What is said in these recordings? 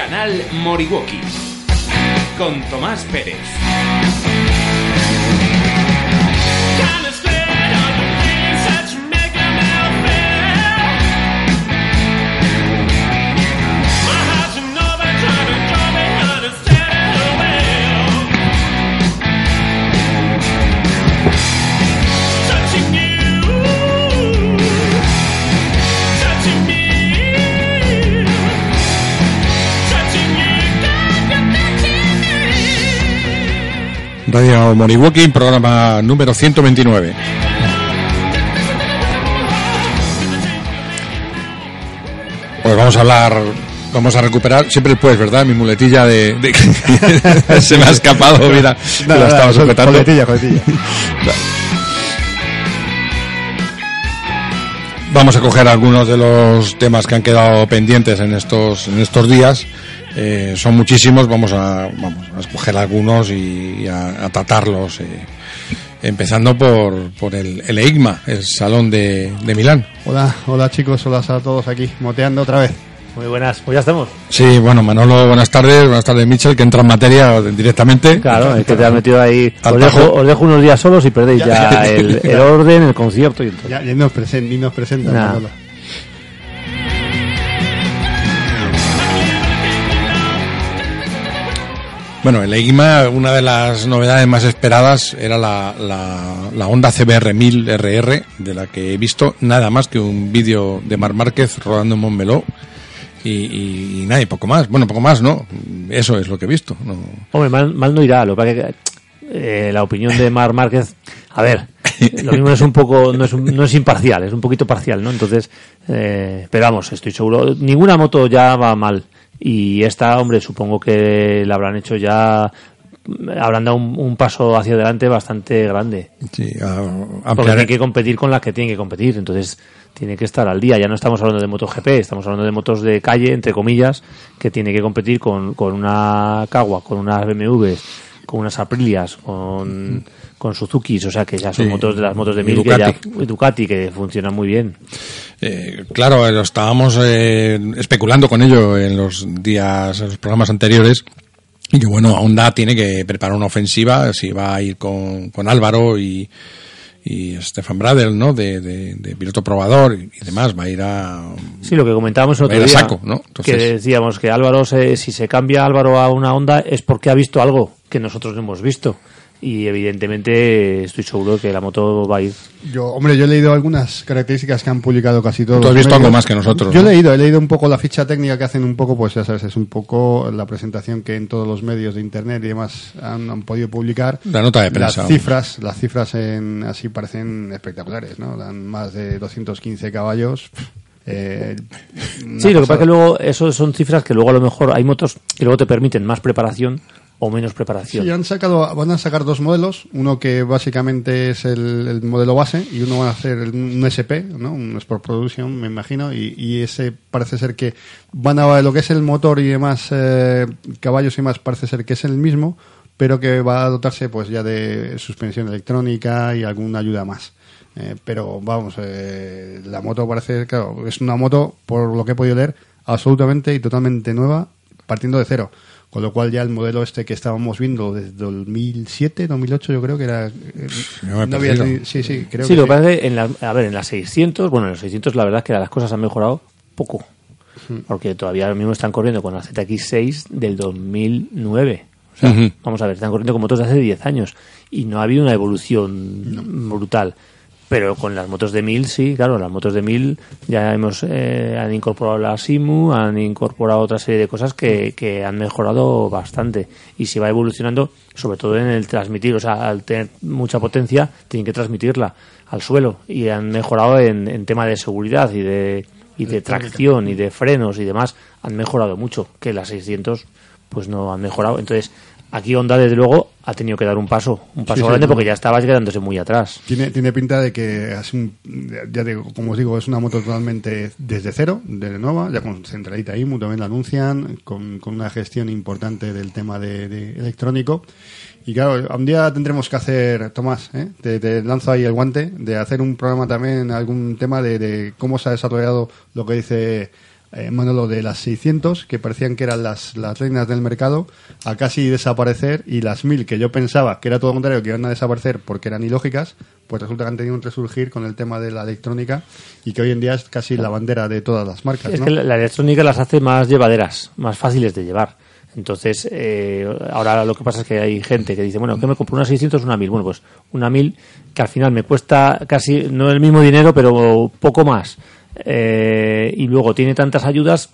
Canal Moriwaki. Con Tomás Pérez. Radio Moriwaki, programa número 129. Pues vamos a hablar, vamos a recuperar, siempre pues, ¿verdad? Mi muletilla de... de- se me ha escapado, mira, No, la no, estaba sujetando. coletilla, coletilla. Vamos a coger algunos de los temas que han quedado pendientes en estos, en estos días. Eh, son muchísimos, vamos a, vamos a escoger algunos y, y a, a tratarlos. eh, empezando por, por el, el EIGMA, el Salón de, de Milán. Hola, hola chicos, hola a todos aquí, moteando otra vez. Muy buenas, pues ya estamos. Sí, bueno, Manolo, buenas tardes. Buenas tardes, Michel, que entra en materia directamente. Claro, es que te has metido ahí. Os dejo, tajo. os dejo unos días solos y perdéis Ya, el, el orden, el concierto y todo. Ya, ya nos, presen- ni nos presentan. Nah. Manolo. Bueno, el EIGMA, una de las novedades más esperadas era la, la, la Honda CBR 1000 RR, de la que he visto nada más que un vídeo de Mar Márquez rodando en Montmeló. Y, y, y nada, y poco más. Bueno, poco más, ¿no? Eso es lo que he visto. No. Hombre, mal, mal no irá. Lo que eh, la opinión de Mar Márquez, a ver, lo mismo es un poco, no es, no es imparcial, es un poquito parcial, ¿no? Entonces, eh, pero vamos, estoy seguro, ninguna moto ya va mal. Y esta, hombre, supongo que la habrán hecho ya, habrán dado un, un paso hacia adelante bastante grande. Sí, a- Porque tiene que competir con las que tiene que competir, entonces tiene que estar al día. Ya no estamos hablando de MotoGP, estamos hablando de motos de calle, entre comillas, que tiene que competir con, con una Kawa, con unas BMWs, con unas Aprilias, con, con Suzukis, o sea que ya son Sí. motos de las motos de mil que ya, Ducati. que funcionan muy bien. Eh, claro, eh, lo estábamos eh, especulando con ello en los días, en los programas anteriores. Y que bueno, Honda tiene que preparar una ofensiva, si va a ir con, con Álvaro y, y Stefan Bradel, ¿no? De, de, de piloto probador y, demás, va a ir a... Sí, lo que comentábamos el otro día, saco, ¿no? Entonces- que decíamos que Álvaro, se- si se cambia Álvaro a una Honda es porque ha visto algo que nosotros no hemos visto. Y evidentemente estoy seguro que la moto va a ir Yo, hombre, yo he leído algunas características que han publicado casi todos. Tú has los visto algo más que nosotros, Yo ¿no? he leído, he leído un poco la ficha técnica que hacen un poco, pues ya sabes, es un poco la presentación que en todos los medios de internet y demás han, han podido publicar. La nota de prensa. Las cifras, las cifras en, así parecen espectaculares, ¿no? Dan más de 215 caballos. Eh, Sí, lo que pasa es que luego eso son cifras que luego a lo mejor hay motos que luego te permiten más preparación o menos preparación. Sí, han sacado, van a sacar dos modelos, uno que básicamente es el, el modelo base y uno va a hacer el- un SP, ¿no? un Sport Production, me imagino, y, y ese parece ser que van a lo que es el motor y demás eh, caballos y más parece ser que es el mismo, pero que va a dotarse pues ya de suspensión electrónica y alguna ayuda más. Eh, pero vamos, eh, la moto parece, claro, es una moto, por lo que he podido leer, absolutamente y totalmente nueva, partiendo de cero. Con lo cual ya el modelo este que estábamos viendo desde 2007, 2008 yo creo que era... eh, he no había sí, sí, creo sí, que lo sí. que pasa es que en la, a ver, en las 600, bueno, en los 600 la verdad es que las cosas han mejorado poco. Porque todavía ahora mismo están corriendo con la ZX6 del 2009. O sea, vamos a ver, están corriendo con motos de hace 10 años y no ha habido una evolución brutal. Pero con las motos de 1000, sí, claro, las motos de 1000 ya hemos eh, han incorporado la SIMU, han incorporado otra serie de cosas que, que han mejorado bastante. Y se va evolucionando, sobre todo en el transmitir, o sea, al tener mucha potencia, tienen que transmitirla al suelo. Y han mejorado en, en tema de seguridad y de, y de tracción y de frenos y demás, han mejorado mucho, que las 600 pues no han mejorado. Entonces, aquí Honda, desde luego, ha tenido que dar un paso, un paso Sí, grande porque ya estaba quedándose muy atrás. Tiene, tiene pinta de que es un, ya digo, como os digo, es una moto totalmente desde cero, de nueva, ya con centralita IMU, también la anuncian, con, con una gestión importante del tema de, de electrónico. Y claro, un día tendremos que hacer, Tomás, ¿eh? te, te lanzo ahí el guante, de hacer un programa también, algún tema de, de cómo se ha desarrollado lo que dice eh, Manolo, de las 600, que parecían que eran las, las reinas del mercado, a casi desaparecer, y las 1000, que yo pensaba que era todo lo contrario, que iban a desaparecer porque eran ilógicas, pues resulta que han tenido un resurgir con el tema de la electrónica y que hoy en día es casi la bandera de todas las marcas. Es que la, electrónica las hace más llevaderas, más fáciles de llevar. Entonces, eh, ahora lo que pasa es que hay gente que dice, bueno, que me compro una 600 una 1000. Bueno, pues una 1000 que al final me cuesta casi, no el mismo dinero, pero poco más. Eh, y luego tiene tantas ayudas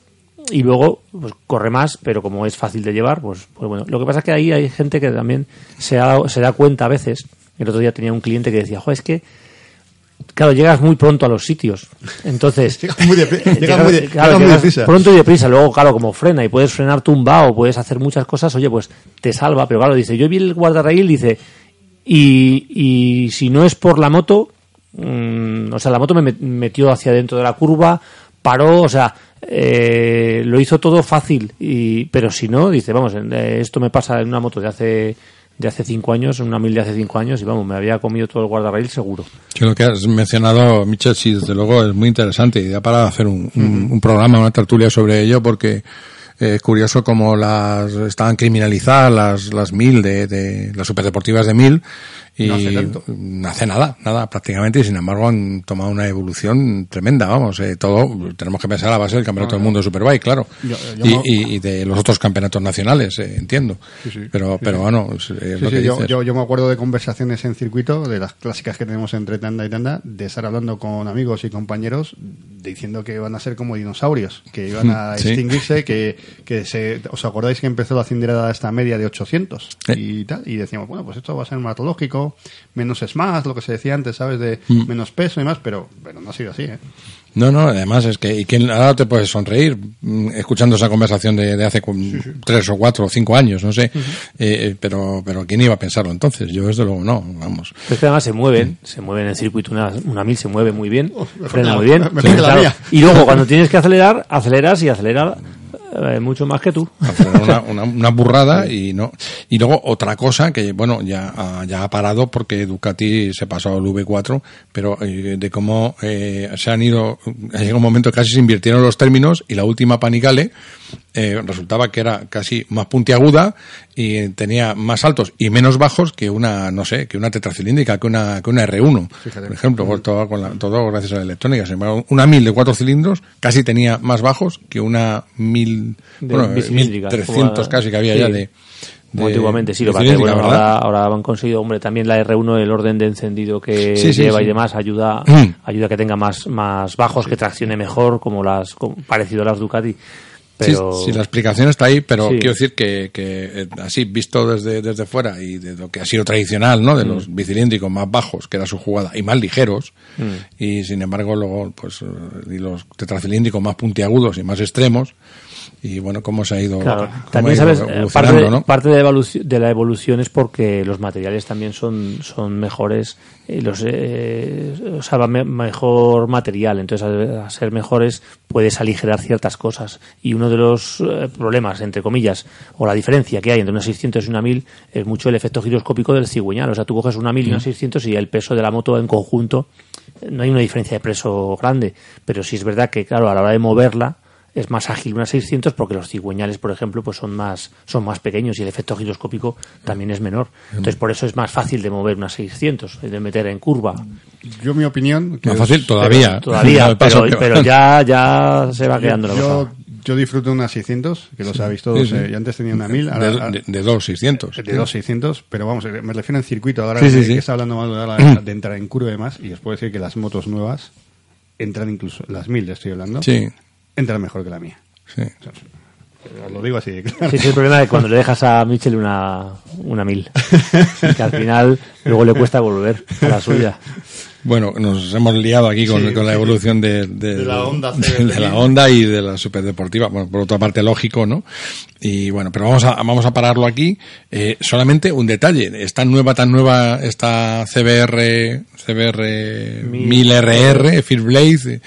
y luego pues, corre más, pero como es fácil de llevar, pues, pues bueno. Lo que pasa es que ahí hay gente que también se, ha- se da cuenta a veces. El otro día tenía un cliente que decía, jo, es que Claro, llegas muy pronto a los sitios. Entonces. Muy llegas- muy claro, llegas deprisa. Pronto y deprisa. Luego, claro, como frena y puedes frenar tumbado, puedes hacer muchas cosas, oye, pues te salva. Pero claro, dice, yo vi el guardarraíl, dice, y, y si no es por la moto, mm, o sea, la moto me met- metió hacia dentro de la curva, paró, o sea, eh, lo hizo todo fácil. Y, pero si no, dice, vamos, eh, esto me pasa en una moto de hace de hace cinco años, en una mil de hace cinco años, y vamos, me había comido todo el guardarraíl seguro. Que lo que has mencionado, Michel, sí, desde luego es muy interesante y da para hacer un, un- un programa, una tertulia sobre ello, porque eh, es curioso cómo las estaban criminalizadas las, las mil de, de las superdeportivas de mil y No hace tanto. no hace nada, nada prácticamente, y sin embargo han tomado una evolución tremenda, vamos, eh, todo, tenemos que pensar a la base del campeonato del mundo de Superbike, claro, Yo- yo y, me- y- y de los otros campeonatos nacionales, eh, entiendo, Sí, sí. pero, pero bueno, es, lo que yo, dices. yo, yo me acuerdo de conversaciones en circuito, de las clásicas que tenemos entre tanda y tanda, de estar hablando con amigos y compañeros diciendo que van a ser como dinosaurios, que iban a extinguirse, que, que se, ¿os acordáis que empezó la cilindrada esta media de 800 Sí. y tal? Y decíamos, bueno, pues esto va a ser matológico, menos es más, lo que se decía antes, ¿sabes? De Mm. menos peso y más, pero, pero no ha sido así, ¿eh? No, no, además es que, y quién ahora te puedes sonreír mm, escuchando esa conversación de, de hace tres o cuatro o cinco años, no sé, eh, eh, pero, pero quién iba a pensarlo entonces, yo desde luego no, vamos. Pero es que además se mueven, se mueven en el circuito, una, una mil se mueve muy bien, frena que muy bien. que claro. Y luego cuando tienes que acelerar, aceleras y aceleras eh, mucho más que tú. Una, burrada y no y luego otra cosa que bueno ya ha, ya ha parado porque Ducati se pasó al V4 pero eh, de cómo eh, se han ido ha llegado un momento casi se invirtieron los términos y la última Panicale eh, resultaba que era casi más puntiaguda y tenía más altos y menos bajos que una no sé que una tetracilíndrica que una que una R1 Fíjate. por ejemplo por todo, con la- todo gracias a la electrónica sin embargo una 1000 de cuatro cilindros casi tenía más bajos que una 1000 De bueno, bicilíndrica, 1300 como- casi que había sí. ya de, antiguamente, sí, lo que ahora, ahora han conseguido, hombre, también la R1, el orden de encendido que Sí, sí, lleva sí. y demás, ayuda, Mm. ayuda a que tenga más, más bajos, que traccione mejor, como las, como- parecido a las Ducati. Pero, Sí, sí, la explicación está ahí, pero Sí. quiero decir que, que, eh, así visto desde, desde fuera y de lo que ha sido tradicional, ¿no? De Mm. los bicilíndricos más bajos, que era su jugada, y más ligeros, Mm. y sin embargo luego, pues, eh, y los tetracilíndricos más puntiagudos y más extremos, y bueno, cómo se ha ido, Claro, ha también ido sabes, eh, parte, de, ¿no? parte de, la evolución, de la evolución es porque los materiales también son, son mejores, y los, eh, o sea, va me- mejor material, entonces al, al ser mejores puedes aligerar ciertas cosas. Y uno de los eh, problemas, entre comillas, o la diferencia que hay entre una 600 y una 1000 es mucho el efecto giroscópico del cigüeñal. O sea, tú coges una 1000 y una 600 y el peso de la moto en conjunto, eh, no hay una diferencia de peso grande, pero sí es verdad que, claro, a la hora de moverla, es más ágil una 600 porque los cigüeñales, por ejemplo, pues son más son más pequeños y el efecto giroscópico también es menor. Entonces, por eso es más fácil de mover una 600, de meter en curva. Yo, mi opinión. que Más es- fácil todavía. Todavía, pero, que pero ya, ya se va quedando la yo, cosa. yo disfruto de una 600, que los habéis todos. Sí, sí. eh, yo antes tenía una 1000, ahora, de, de, de dos 600. de dos 600, pero vamos, eh, me refiero en circuito. Ahora Sí, sí, que, sí. que está hablando más de, ahora de entrar en curva y demás, y os puedo decir que las motos nuevas entran incluso, las 1000 estoy hablando, Sí, entran mejor que la mía. sí. Lo digo así claro. Sí, sí, el problema es cuando le dejas a Mitchell una, una 1000. Y que al final luego le cuesta volver a la suya. Bueno, nos hemos liado aquí con, Sí, con la sí. evolución de, de- De la de, CBR. Honda y de la superdeportiva. Bueno, por otra parte, lógico, ¿no? Y bueno, pero vamos a, vamos a pararlo aquí. Eh, solamente un detalle. Esta nueva, tan nueva, esta CBR, CBR 1000RR, Firblade,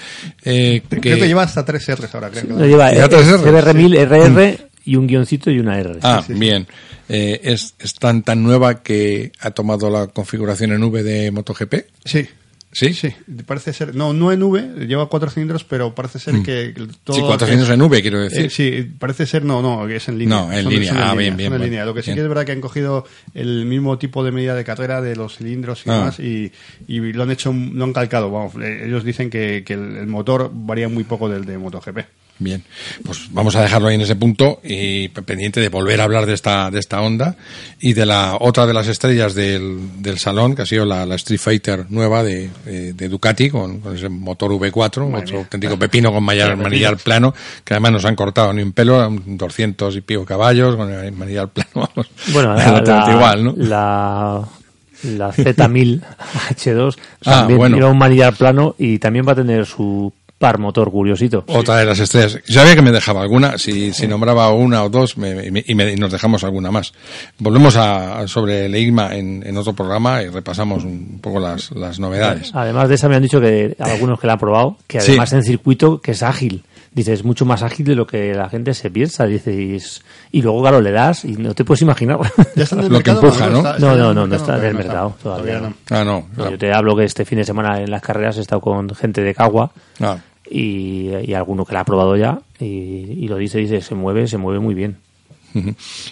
eh, que, Creo que lleva hasta tres R's ahora, creo. que Lo lleva eh, tres Rs, CBR1000, RR y un guioncito y una R. Ah, bien. Eh, es, es tan, tan nueva que ha tomado la configuración en V de MotoGP. Sí. ¿Sí? Sí, parece ser. No, no en V, lleva cuatro cilindros, pero parece ser que. Todo Mm. Sí, cuatro cilindros en V, quiero decir. Eh, sí, parece ser, no, no, que es en línea. No, en Son- línea. son Ah, línea, bien, bien, bueno. línea. Lo que sí Bien. que es verdad que han cogido el mismo tipo de medida de carrera de los cilindros y Ah. demás y, y lo han hecho, lo han calcado. Vamos, ellos dicen que, que el, el motor varía muy poco del de MotoGP. Bien, pues vamos a dejarlo ahí en ese punto y pendiente de volver a hablar de esta, de esta onda y de la otra de las estrellas del, del salón, que ha sido la, la Street Fighter nueva de, de, de Ducati con, con ese motor V4, otro auténtico pepino con manillar, plano, que además nos han cortado ni un pelo, un 200 y pico caballos con el manillar plano, vamos. Bueno, la, igual, ¿no? la, la Z1000 H2 Ah, también bueno. lleva un manillar plano y también va a tener su par motor curiosito. Otra de las estrellas. Yo sabía que me dejaba alguna. Si, si nombraba una o dos me- me- y, me- y nos dejamos alguna más. Volvemos a, a- sobre el EIGMA en, en otro programa y repasamos un poco las, las novedades. Además de esa me han dicho que algunos que la han probado, que Sí. además en circuito que es ágil. Dice, es mucho más ágil de lo que la gente se piensa. Dice, y, es- y luego, claro, le das y no te puedes imaginar. ¿Ya está en el Lo que empuja, ¿no? No, no, no, no está en el Todavía mercado, todavía no. Ah, no. No, Yo te hablo que este fin de semana en las carreras he estado con gente de Cagua Ah, y, y alguno que la ha probado ya y, y lo dice, dice, se mueve, se mueve muy bien.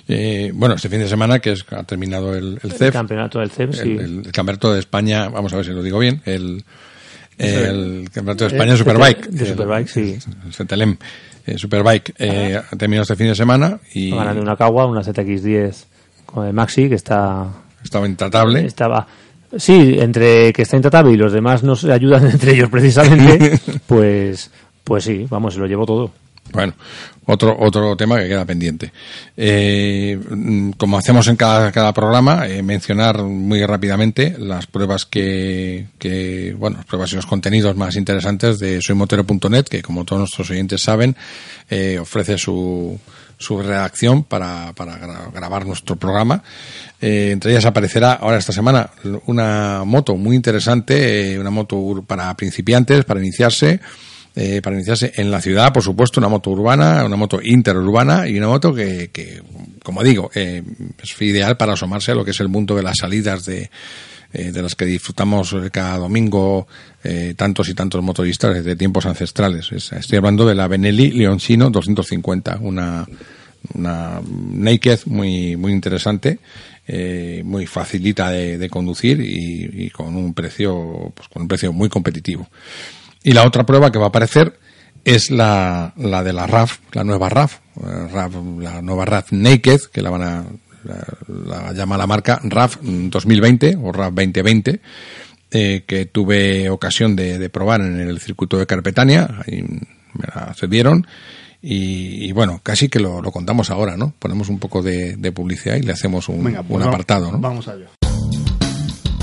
Eh, bueno, este fin de semana que es, ha terminado el, el El CEF, campeonato del CEP, sí. el, el campeonato de España, vamos a ver si lo digo bien, el, el campeonato de España Eh, Superbike. de Superbike, sí. El Cetelem, eh, Superbike, eh, ha terminado este fin de semana y ganando una Cagua, una ZX10 con el Maxi, que está estaba intratable. estaba sí entre que está intratable y los demás no se ayudan entre ellos precisamente pues pues sí vamos se lo llevo todo Bueno, otro otro tema que queda pendiente. Eh, mm, como hacemos en cada, cada programa, eh, mencionar muy rápidamente las pruebas que, que, bueno, las pruebas y los contenidos más interesantes de soymotero.net, que como todos nuestros oyentes saben, eh, ofrece su, su redacción para, para gra- grabar nuestro programa. Eh, entre ellas aparecerá ahora esta semana una moto muy interesante, eh, una moto para principiantes, para iniciarse, eh, para iniciarse en la ciudad, por supuesto, una moto urbana, una moto interurbana y una moto que, que como digo, es ideal para asomarse a lo que es el mundo de las salidas de, eh, de las que disfrutamos eh, cada domingo eh, tantos y tantos motoristas desde tiempos ancestrales. Es- estoy hablando de la Benelli Leoncino 250, una, una naked muy, muy interesante, muy facilita de, conducir y, con un precio, pues con un precio muy competitivo. Y la otra prueba que va a aparecer es la, la de la RAF, la nueva RAF, RAF, la nueva RAF Naked, que la van a, la, la llama la marca RAF 2020 o RAF 2020, eh, que tuve ocasión de, de probar en el circuito de Carpetania, ahí me la cedieron. Y, y bueno, casi que lo, lo contamos ahora, ¿no? Ponemos un poco de, de publicidad y le hacemos un, Venga, pues un apartado, ¿no? Vamos a ello.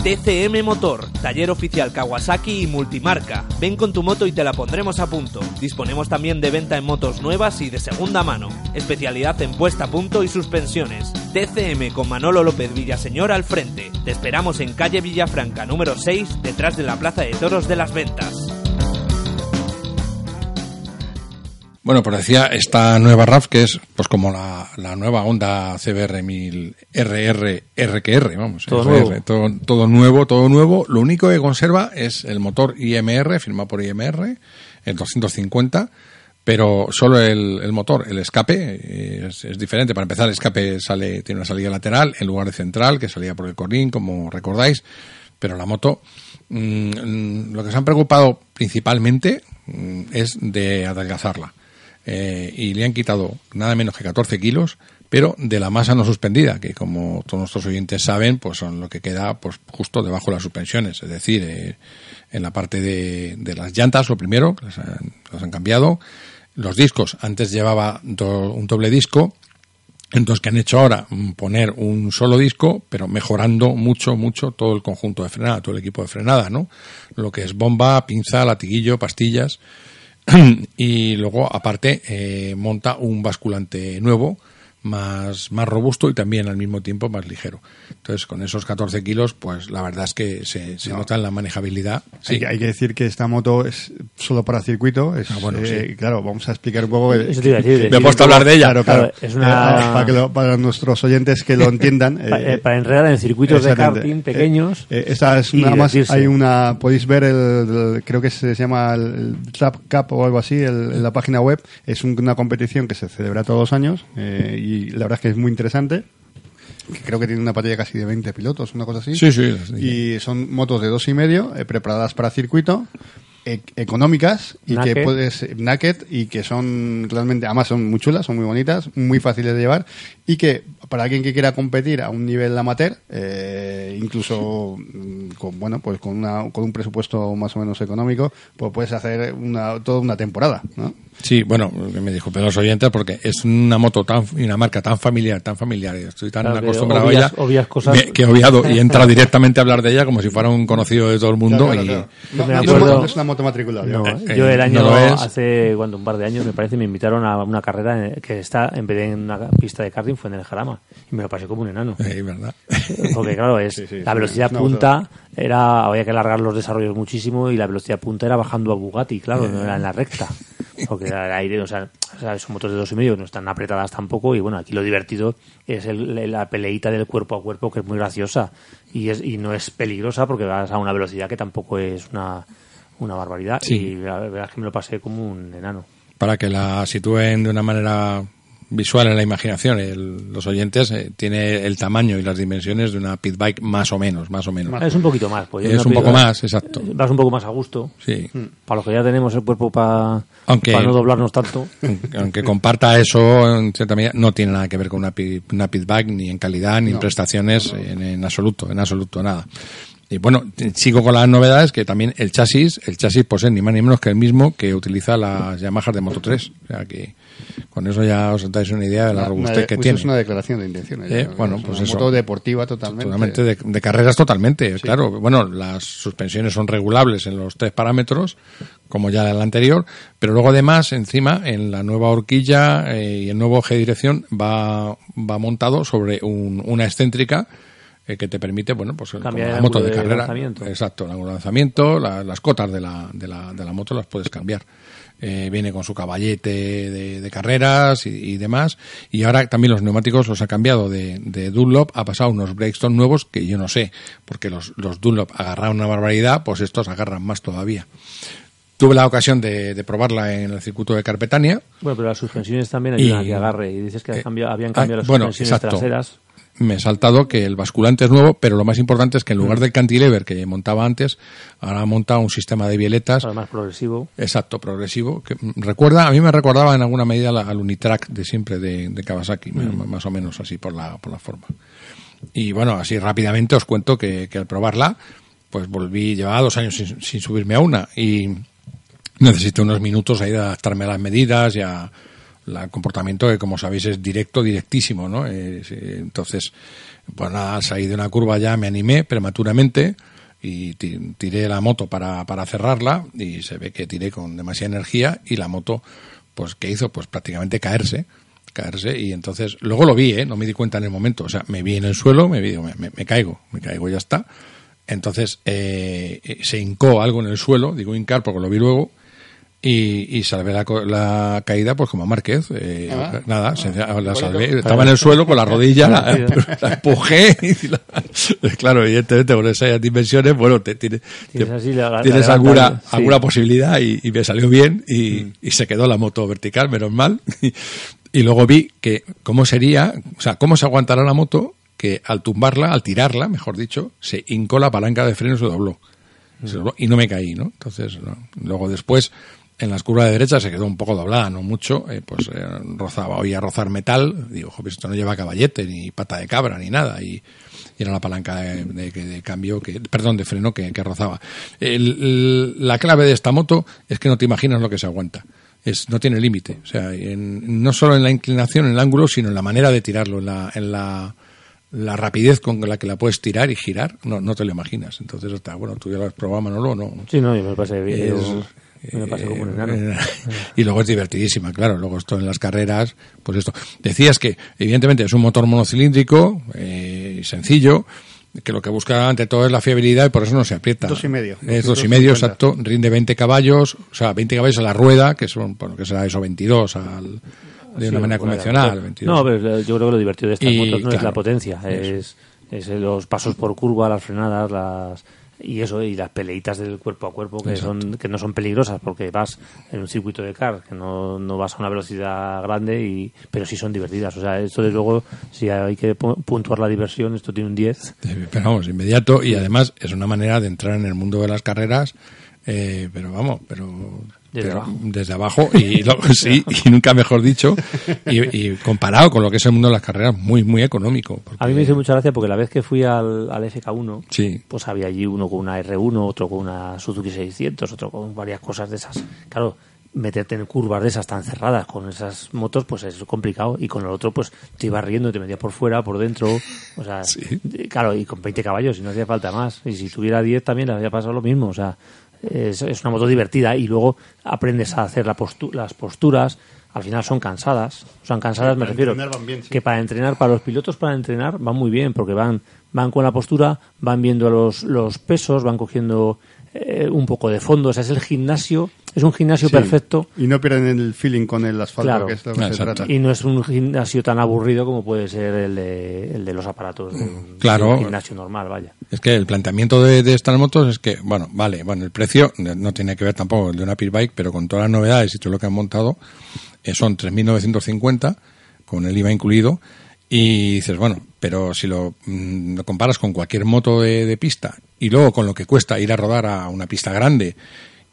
TCM Motor, taller oficial Kawasaki y multimarca. Ven con tu moto y te la pondremos a punto. Disponemos también de venta en motos nuevas y de segunda mano. Especialidad en puesta a punto y suspensiones. TCM con Manolo López Villaseñor al frente. Te esperamos en calle Villafranca número 6, detrás de la Plaza de Toros de las Ventas. Bueno, pues decía esta nueva RAF que es pues como la, la nueva Honda CBR 1000 RR RQR, vamos, Todo RR, nuevo. todo, todo nuevo, todo nuevo. Lo único que conserva es el motor IMR, firmado por IMR, el 250, pero solo el, el motor, el escape eh, es, es diferente. Para empezar, el escape sale tiene una salida lateral en lugar de central, que salía por el corrín, como recordáis, pero la moto mm, mm, lo que se han preocupado principalmente mm, es de adelgazarla. Eh, y le han quitado nada menos que 14 kilos, pero de la masa no suspendida, que como todos nuestros oyentes saben, pues son lo que queda pues justo debajo de las suspensiones, es decir, eh, en la parte de, de las llantas, lo primero, las han, las han cambiado, los discos, antes llevaba un doble disco, entonces, que han hecho ahora? Mm, Poner un solo disco, pero mejorando mucho, mucho todo el conjunto de frenada, todo el equipo de frenada, ¿no? Lo que es bomba, pinza, latiguillo, pastillas. y luego, aparte, eh, monta un basculante nuevo, más, más robusto y también al mismo tiempo más ligero. Entonces, con esos 14 kilos, pues la verdad es que se, se nota en la manejabilidad. Sí. Hay, que- hay que decir que esta moto es solo para circuito. Es, Ah, bueno, eh, Claro, vamos a explicar un poco. Eso te iba a decir, Me he puesto a hablar de ella. Claro, claro. Claro, es una- Eh, para, que lo- para nuestros oyentes que lo entiendan. Eh, para enredar en circuitos de karting pequeños. eh, esta es y nada más. Hay una. Podéis ver el, el- creo que se llama el, el Trap Cup o algo así el- en la página web. Es un- una competición que se celebra todos los años eh, y la verdad es que es muy interesante. Que creo que tiene una patrulla casi de 20 pilotos, una cosa así. Sí, sí. Y son motos de dos y medio, eh, preparadas para circuito, e- económicas y Naked. que puedes naked y que son realmente, además son muy chulas, son muy bonitas, muy fáciles de llevar y que para alguien que quiera competir a un nivel amateur, eh, incluso mm, con bueno, pues con una con un presupuesto más o menos económico, pues puedes hacer una toda una temporada, ¿no? Sí, bueno, me dijo, pero los oyentes, porque es una moto tan y una marca tan familiar, tan familiar, y estoy tan Claro, que acostumbrado obvias- a ella, obvias cosas- me- que he obviado y entra directamente a hablar de ella como si fuera un conocido de todo el mundo. Claro, y, claro. No, me acuerdo- no es una moto matriculada. No, eh, yo el no año, hace cuando un par de años me parece, me invitaron a una carrera en- que está, en vez de en una pista de karting, fue en el Jarama. Y me lo pasé como un enano. Eh, verdad. Porque claro, es Sí, sí, la velocidad punta era había que alargar los desarrollos muchísimo y la velocidad punta era bajando a Bugatti, claro, no era en la recta. Porque el aire, o sea, o sea, son motos de dos y medio, no están apretadas tampoco y bueno, aquí lo divertido es el- la peleita del cuerpo a cuerpo que es muy graciosa y es y no es peligrosa porque vas a una velocidad que tampoco es una una barbaridad Sí. y la verdad es que me lo pasé como un enano. Para que la sitúen de una manera visual en la imaginación, el- los oyentes, eh, tiene el tamaño y las dimensiones de una pit bike más o menos, más o menos. Es un poquito más, pues Es un poco más, exacto. Vas un poco más a gusto. Sí. Para los que ya tenemos el cuerpo para Aunque- no doblarnos tanto. Aunque- comparta eso, en cierta medida, no tiene nada que ver con una, pi- una pit bike, ni en calidad, ni en prestaciones, En, en absoluto, en absoluto, nada. Y bueno, t- sigo con las novedades, que también el chasis, el chasis pues es ni más ni menos que el mismo que utiliza las Yamaha de Moto 3. O sea que con eso ya os dais una idea de la robustez una- que tiene. Es una declaración de intenciones. Eh, bueno, Es pues una eso. moto deportiva totalmente. Totalmente, de, de carreras totalmente, claro. Bueno, las suspensiones son regulables en los tres parámetros, como ya en la anterior, pero luego además, encima, en la nueva horquilla eh, y el nuevo eje de dirección va, va montado sobre un- una excéntrica eh, que te permite, bueno, pues Cambiar la el moto de de carrera. lanzamiento. Exacto, el lanzamiento, la- las cotas de la, de, la, de la moto las puedes cambiar. Eh, viene con su caballete de, de carreras y, y demás. Y ahora también los neumáticos los ha cambiado de, de Dunlop, ha pasado unos Breakstone nuevos que yo no sé, porque los, los Dunlop agarraron una barbaridad, pues estos agarran más todavía. Tuve la ocasión de, de probarla en el circuito de Carpetania. Bueno, pero las suspensiones también ayudan Y- a que agarre. Y dices que eh, cambiado- habían ah, cambiado las bueno, suspensiones exacto. traseras. Me he saltado que el basculante es nuevo, pero lo más importante es que en lugar del cantilever que montaba antes, ahora monta un sistema de violetas Además, progresivo. Exacto, progresivo. Que mm, recuerda, a mí me recordaba en alguna medida la- al Unitrack de siempre de, de Kawasaki, m- más o menos así por la, por la forma. Y bueno, así rápidamente os cuento que, que al probarla, pues volví, llevaba dos años sin, sin subirme a una y necesité unos minutos ahí de adaptarme a las medidas y a la- comportamiento que como sabéis es directo, directísimo, ¿no? Eh, entonces, pues nada, al salir de una curva ya me animé prematuramente y ti- tiré la moto para, para cerrarla y se ve que tiré con demasiada energía y la moto, pues, ¿qué hizo? Pues prácticamente caerse caerse y entonces luego lo vi, ¿eh? no me di cuenta en el momento, o sea, me vi en el suelo, me vi, me- me caigo, me caigo, ya está. Entonces eh, eh, se hincó algo en el suelo, digo hincar porque lo vi luego, y, y salvé la, la caída pues como Márquez, eh, Ah. nada, se- la salvé, estaba en el suelo con la rodilla, la, la empujé, y la- claro, evidentemente con esas dimensiones, bueno, te, te- así tienes alguna, sí. alguna posibilidad y, y me salió bien y, y se quedó la moto vertical, menos mal. Y, luego vi que cómo sería, o sea, cómo se aguantará la moto que al tumbarla, al tirarla, mejor dicho, se hincó la palanca de freno y se dobló. Se dobló y no me caí, ¿no? Entonces, no. luego después, en las curvas de derecha se quedó un poco doblada, no mucho, eh, pues eh, rozaba, oía rozar metal, digo, joder, esto no lleva caballete, ni pata de cabra, ni nada, y, y era la palanca de, de- de cambio, que, perdón, de freno que, que rozaba. El- el- la clave de esta moto es que no te imaginas lo que se aguanta. Es, no tiene límite. O sea, en- no solo en la inclinación, en el ángulo, sino en la manera de tirarlo, en la, en la, la rapidez con la que la puedes tirar y girar, no, no te lo imaginas. Entonces, hasta, bueno, tú ya lo has probado, Manolo, ¿no? Sí, no, yo me lo pasé bien. Es- Yo- Me lo pasé como un enano. eh, y luego es divertidísima, claro. Luego esto en las carreras, pues esto. Decías que, evidentemente, es un motor monocilíndrico, eh, sencillo, que lo que busca ante todo es la fiabilidad y por eso no se aprieta. Dos y medio, Es dos y medio, 250. exacto. Rinde 20 caballos, o sea, 20 caballos a la rueda, que son, bueno, que será eso, 22 al, de Sí, una manera convencional. pero- 22. No, pero yo creo que lo divertido de estas Y, motos no es claro, la potencia, es, es los pasos por curva, las frenadas, las y eso y las peleitas del cuerpo a cuerpo que son que no son peligrosas porque vas en un circuito de car que no, no vas a una velocidad grande y pero sí son divertidas. O sea esto desde luego si hay que pu- puntuar la diversión esto tiene un 10 Eh, Pero vamos, inmediato y además es una manera de entrar en el mundo de las carreras, eh, pero vamos, pero Desde pero abajo. desde abajo y lo- sí, y nunca mejor dicho, y, y comparado con lo que es el mundo de las carreras, muy, muy económico. porque- a mí me hizo mucha gracia porque la vez que fui al, al FK1 Sí. pues había allí uno con una R1 otro con una Suzuki 600 otro con varias cosas de esas claro meterte en curvas de esas tan cerradas con esas motos pues es complicado y con el otro pues te ibas riendo te metías por fuera por dentro o sea Sí. claro y con 20 caballos y no hacía falta más y si tuviera 10 también le había pasado lo mismo o sea es, es una moto divertida y luego aprendes a hacer la postu- las posturas al final son cansadas son cansadas me refiero bien, sí. que para entrenar, para los pilotos para entrenar van muy bien, porque van, van con la postura, van viendo los, los pesos, van cogiendo eh, un poco de fondo, o sea, es el gimnasio, es un gimnasio Sí. perfecto Y no pierden el feeling con el asfalto, Claro. que es lo que se trata. y no es un gimnasio tan aburrido como puede ser el de, el de los aparatos de un, Claro. de un gimnasio normal, vaya. Es que el planteamiento de, de estas motos es que, bueno, vale, bueno, el precio no tiene que ver tampoco con el de una pit bike, pero con todas las novedades y todo lo que han montado, eh, son 3.950, con el IVA incluido, y dices, bueno, pero si lo, mm, lo comparas con cualquier moto de, de pista y luego con lo que cuesta ir a rodar a una pista grande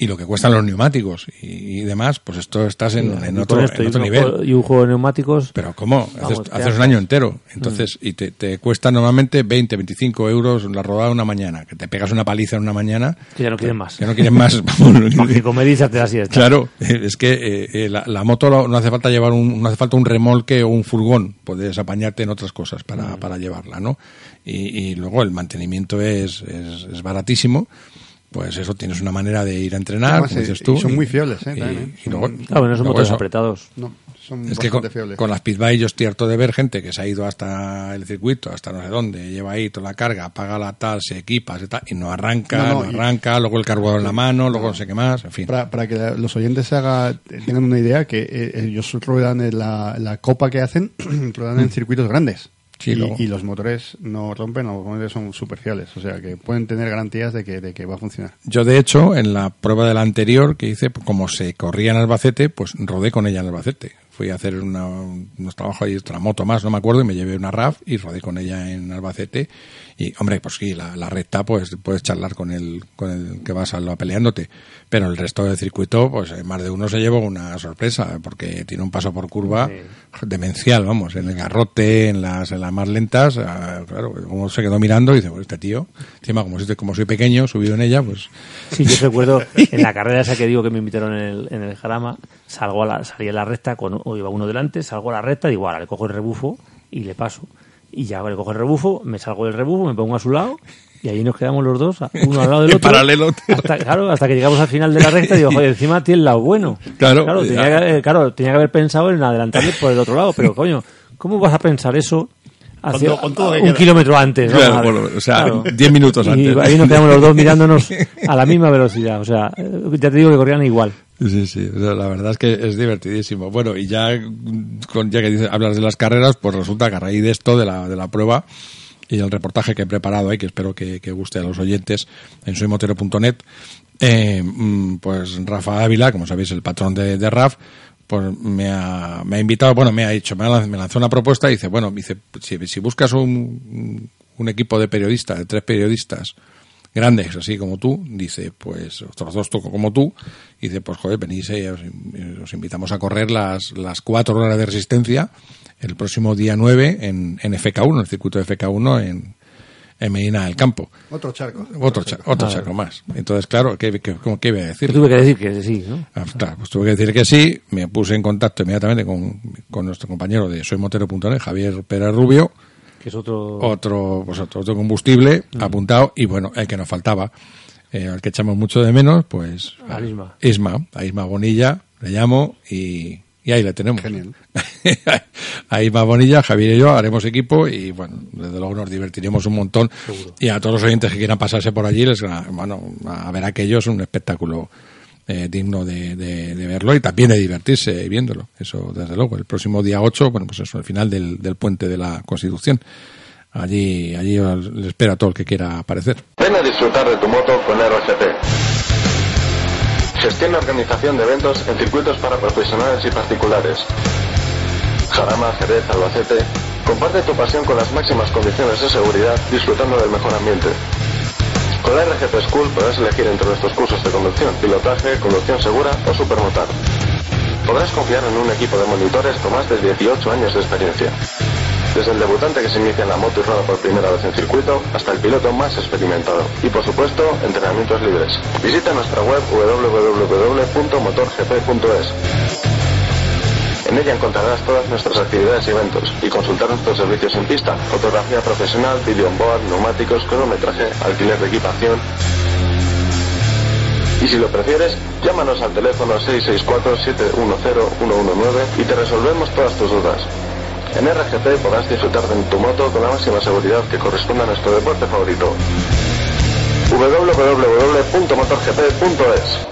y lo que cuestan los neumáticos y, y demás, pues esto estás en, otro, esto, en nivel. juego- y un juego de neumáticos, Pero ¿cómo? Vamos, haces, te haces un año entero. Entonces, y te, te cuesta normalmente 20, 25 euros la rodada una mañana. Que te pegas una paliza en una mañana. que ya no quieren más. Que no quieres más. Porque comer y echarte la siesta. claro, es que eh, eh, la, la moto no hace falta llevar un, no hace falta un remolque o un furgón. Puedes apañarte en otras cosas para, para llevarla, ¿no? Y, y luego el mantenimiento es, es, es baratísimo. Pues eso, tienes una manera de ir a entrenar, Además, como eh, dices tú. y son y- muy fiables, ¿eh? y- también, ¿eh? y luego- Claro, no son luego motores eso. apretados. No, son Es que bastante con, fiables. con las pitbike yo estoy harto de ver gente que se ha ido hasta el circuito, hasta no sé dónde, lleva ahí toda la carga, apaga la tal, se equipa, se tal, y no arranca, No, no, no, y- arranca, luego el cargador en la mano, luego no sé qué más, en fin. Para, para que los oyentes se haga, tengan una idea, que eh, ellos ruedan en la, la copa que hacen, ruedan en circuitos grandes. Sí, y, los motores no rompen, los motores son super fiables. O sea, que pueden tener garantías de que, de que va a funcionar. Yo, de hecho, en la prueba de la anterior que hice, pues, como se corría en Albacete, pues rodé con ella en Albacete. Fui a hacer una- unos trabajos ahí, otra moto más, no me acuerdo, y me llevé una RAF y rodé con ella en Albacete. Y, hombre, pues sí, la, la recta, pues puedes charlar con el, con el que vas a, peleándote. Pero el resto del circuito, pues eh, más de uno se llevó una sorpresa, porque tiene un paso por curva demencial, vamos, en el garrote, en las, en las más lentas, ah, claro, como se quedó mirando y dice, pues este tío, encima como soy, como soy pequeño, subido en ella, pues Sí, yo recuerdo en la carrera esa que digo que me invitaron en el, en el Jarama, salgo a la, salí a la recta, con, o iba uno delante, salgo a la recta, digo, ahora le cojo el rebufo y le paso. Y ya le cojo el rebufo, me salgo del rebufo, me pongo a su lado y ahí nos quedamos los dos, uno al lado del otro. paralelo. Hasta, claro, hasta que llegamos al final de la recta, digo, joder, encima tiene el lado bueno. Claro, tenía ya. que, eh, claro, tenía que haber pensado en adelantarle por el otro lado, pero coño, ¿cómo vas a pensar eso? Hacia, todo- con todo que un queda. kilómetro antes. Claro, bueno, o sea, Claro. 10 minutos Y antes. ahí nos quedamos los dos mirándonos a la misma velocidad. O sea, eh, ya te digo que corrían igual. Sí, sí, la verdad es que es divertidísimo. Bueno, y ya, con, ya que dices, hablas de las carreras, pues resulta que a raíz de esto, de la, de la prueba y el reportaje que he preparado ahí, que espero que, guste a los oyentes en soymotero.net, eh, mm, pues Rafa Ávila, como sabéis, el patrón de, de RAF, pues me ha, invitado, bueno, me ha dicho, me, ha me lanzó una propuesta y dice, bueno, dice, si, si buscas un, un equipo de periodistas, de tres periodistas, grandes, así como tú, dice, pues otros dos toco como tú, y dice, pues joder, venís y os, os invitamos a correr las, las cuatro horas de resistencia el próximo día 9 en, en FK1, en el circuito de FK1 en, en Medina del Campo. Otro charco. Otro, cha- otro charco más. Entonces, claro, ¿qué, qué, cómo- qué iba a decir? Tuve que decir que sí, ¿no? Ah, claro, pues tuve que decir que sí, me puse en contacto inmediatamente con, con nuestro compañero de soymotero.net, Javier Pérez Rubio, Que es otro... otro, pues otro, otro combustible apuntado y bueno, el que nos faltaba. eh, al que echamos mucho de menos, pues A Isma. Isma, a Isma Bonilla, le llamo y, y ahí le tenemos. Genial. a Isma Bonilla, Javier y yo haremos equipo y bueno, desde luego nos divertiremos un montón. Y a todos los oyentes que quieran pasarse por allí, les, bueno, a ver aquello es un espectáculo eh, digno de, de- verlo y también de divertirse viéndolo. Eso, desde luego. El próximo día 8, bueno, pues eso, el final del, del puente de la Constitución. Allí, allí le espero a todo el que quiera aparecer. Ven a disfrutar de tu moto con RGP. Gestión y organización de eventos en circuitos para profesionales y particulares. Jarama, Jerez, Albacete. Comparte tu pasión con las máximas condiciones de seguridad, disfrutando del mejor ambiente. Con la RGP School podrás elegir entre nuestros cursos de conducción, pilotaje, conducción segura o supermotar. Podrás confiar en un equipo de monitores con más de 18 años de experiencia. Desde el debutante que se inicia en la moto y rueda por primera vez en circuito hasta el piloto más experimentado. Y por supuesto, entrenamientos libres. Visita nuestra web www.motorgp.es. En ella encontrarás todas nuestras actividades y eventos y consultar nuestros servicios en pista, fotografía profesional, video on board, neumáticos, cronometraje, alquiler de equipación. Y si lo prefieres, llámanos al teléfono 664-710-119 y te resolvemos todas tus dudas. En RGP podrás disfrutar de tu moto con la máxima seguridad que corresponde a nuestro deporte favorito. www.motorgp.es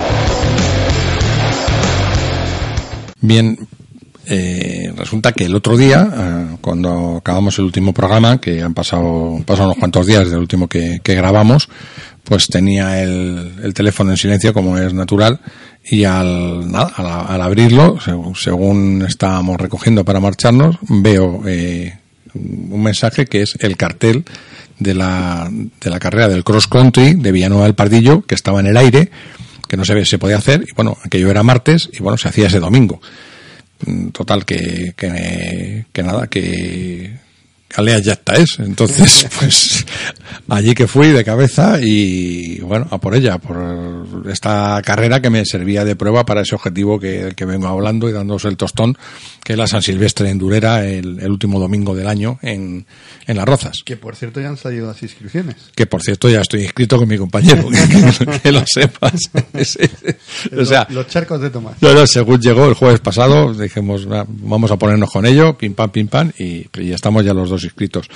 Bien, eh, resulta que el otro día, eh, cuando acabamos el último programa, que han pasado, pasado unos cuantos días del último que, grabamos, pues tenía el, el teléfono en silencio, como es natural, y al, nada, al, abrirlo, según, estábamos recogiendo para marcharnos, veo eh, un mensaje que es el cartel de la, de la carrera del cross country de Villanueva del Pardillo, que estaba en el aire, que no se se podía hacer, y bueno, aquello era martes, y bueno, se hacía ese domingo. Total, que, que, que nada, que Alea ya está es. Entonces, pues allí que fui de cabeza y bueno, a por ella, por esta carrera que me servía de prueba para ese objetivo que, que vengo hablando y dándose el tostón, que es la San Silvestre en Durera, el, el último domingo del año en, en Las Rozas. Que por cierto ya han salido las inscripciones. Que por cierto ya estoy inscrito con mi compañero, que, que lo sepas. O sea, los, los charcos de Tomás. no, no, según llegó el jueves pasado, dijimos, "Va, vamos a ponernos con ello, pim pam, pim pam, y, y estamos ya los dos inscritos.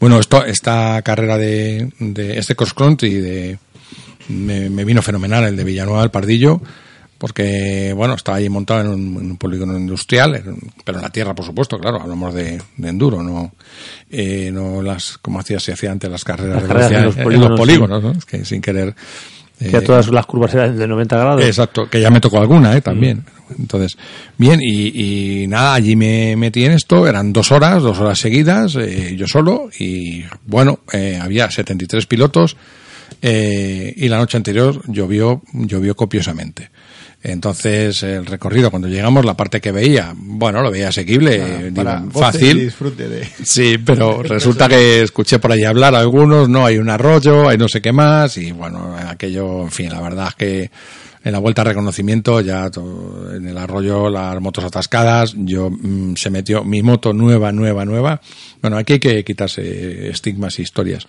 Bueno, esto, esta carrera de, de este cross country de, me, me vino fenomenal el de Villanueva del Pardillo, porque, bueno, estaba ahí montado en un, en un polígono industrial, en- pero en la tierra, por supuesto, claro, hablamos de, de enduro, no, eh, no las, como hacía, se hacía antes las carreras Las de carreras en velocidad los en los polígonos, polígonos, ¿no? Es que sin querer. Que eh, todas las curvas eran de 90 grados. Exacto, que ya me tocó alguna, ¿eh? También. Entonces, bien, y, y nada, allí me metí en esto, eran dos horas, dos horas seguidas, eh, yo solo, y bueno, eh, había 73 pilotos, eh, y la noche anterior llovió, llovió copiosamente. Entonces, el recorrido, cuando llegamos, la parte que veía, bueno, lo veía asequible, Para fácil. disfrute de... Sí, pero resulta que escuché por ahí hablar a algunos, no, hay un arroyo, hay no sé qué más, y bueno, aquello, en fin, la verdad es que en la vuelta a reconocimiento, ya en el arroyo, las motos atascadas, yo mm, se metió mi moto nueva, nueva, nueva. Bueno, aquí hay que quitarse estigmas e historias.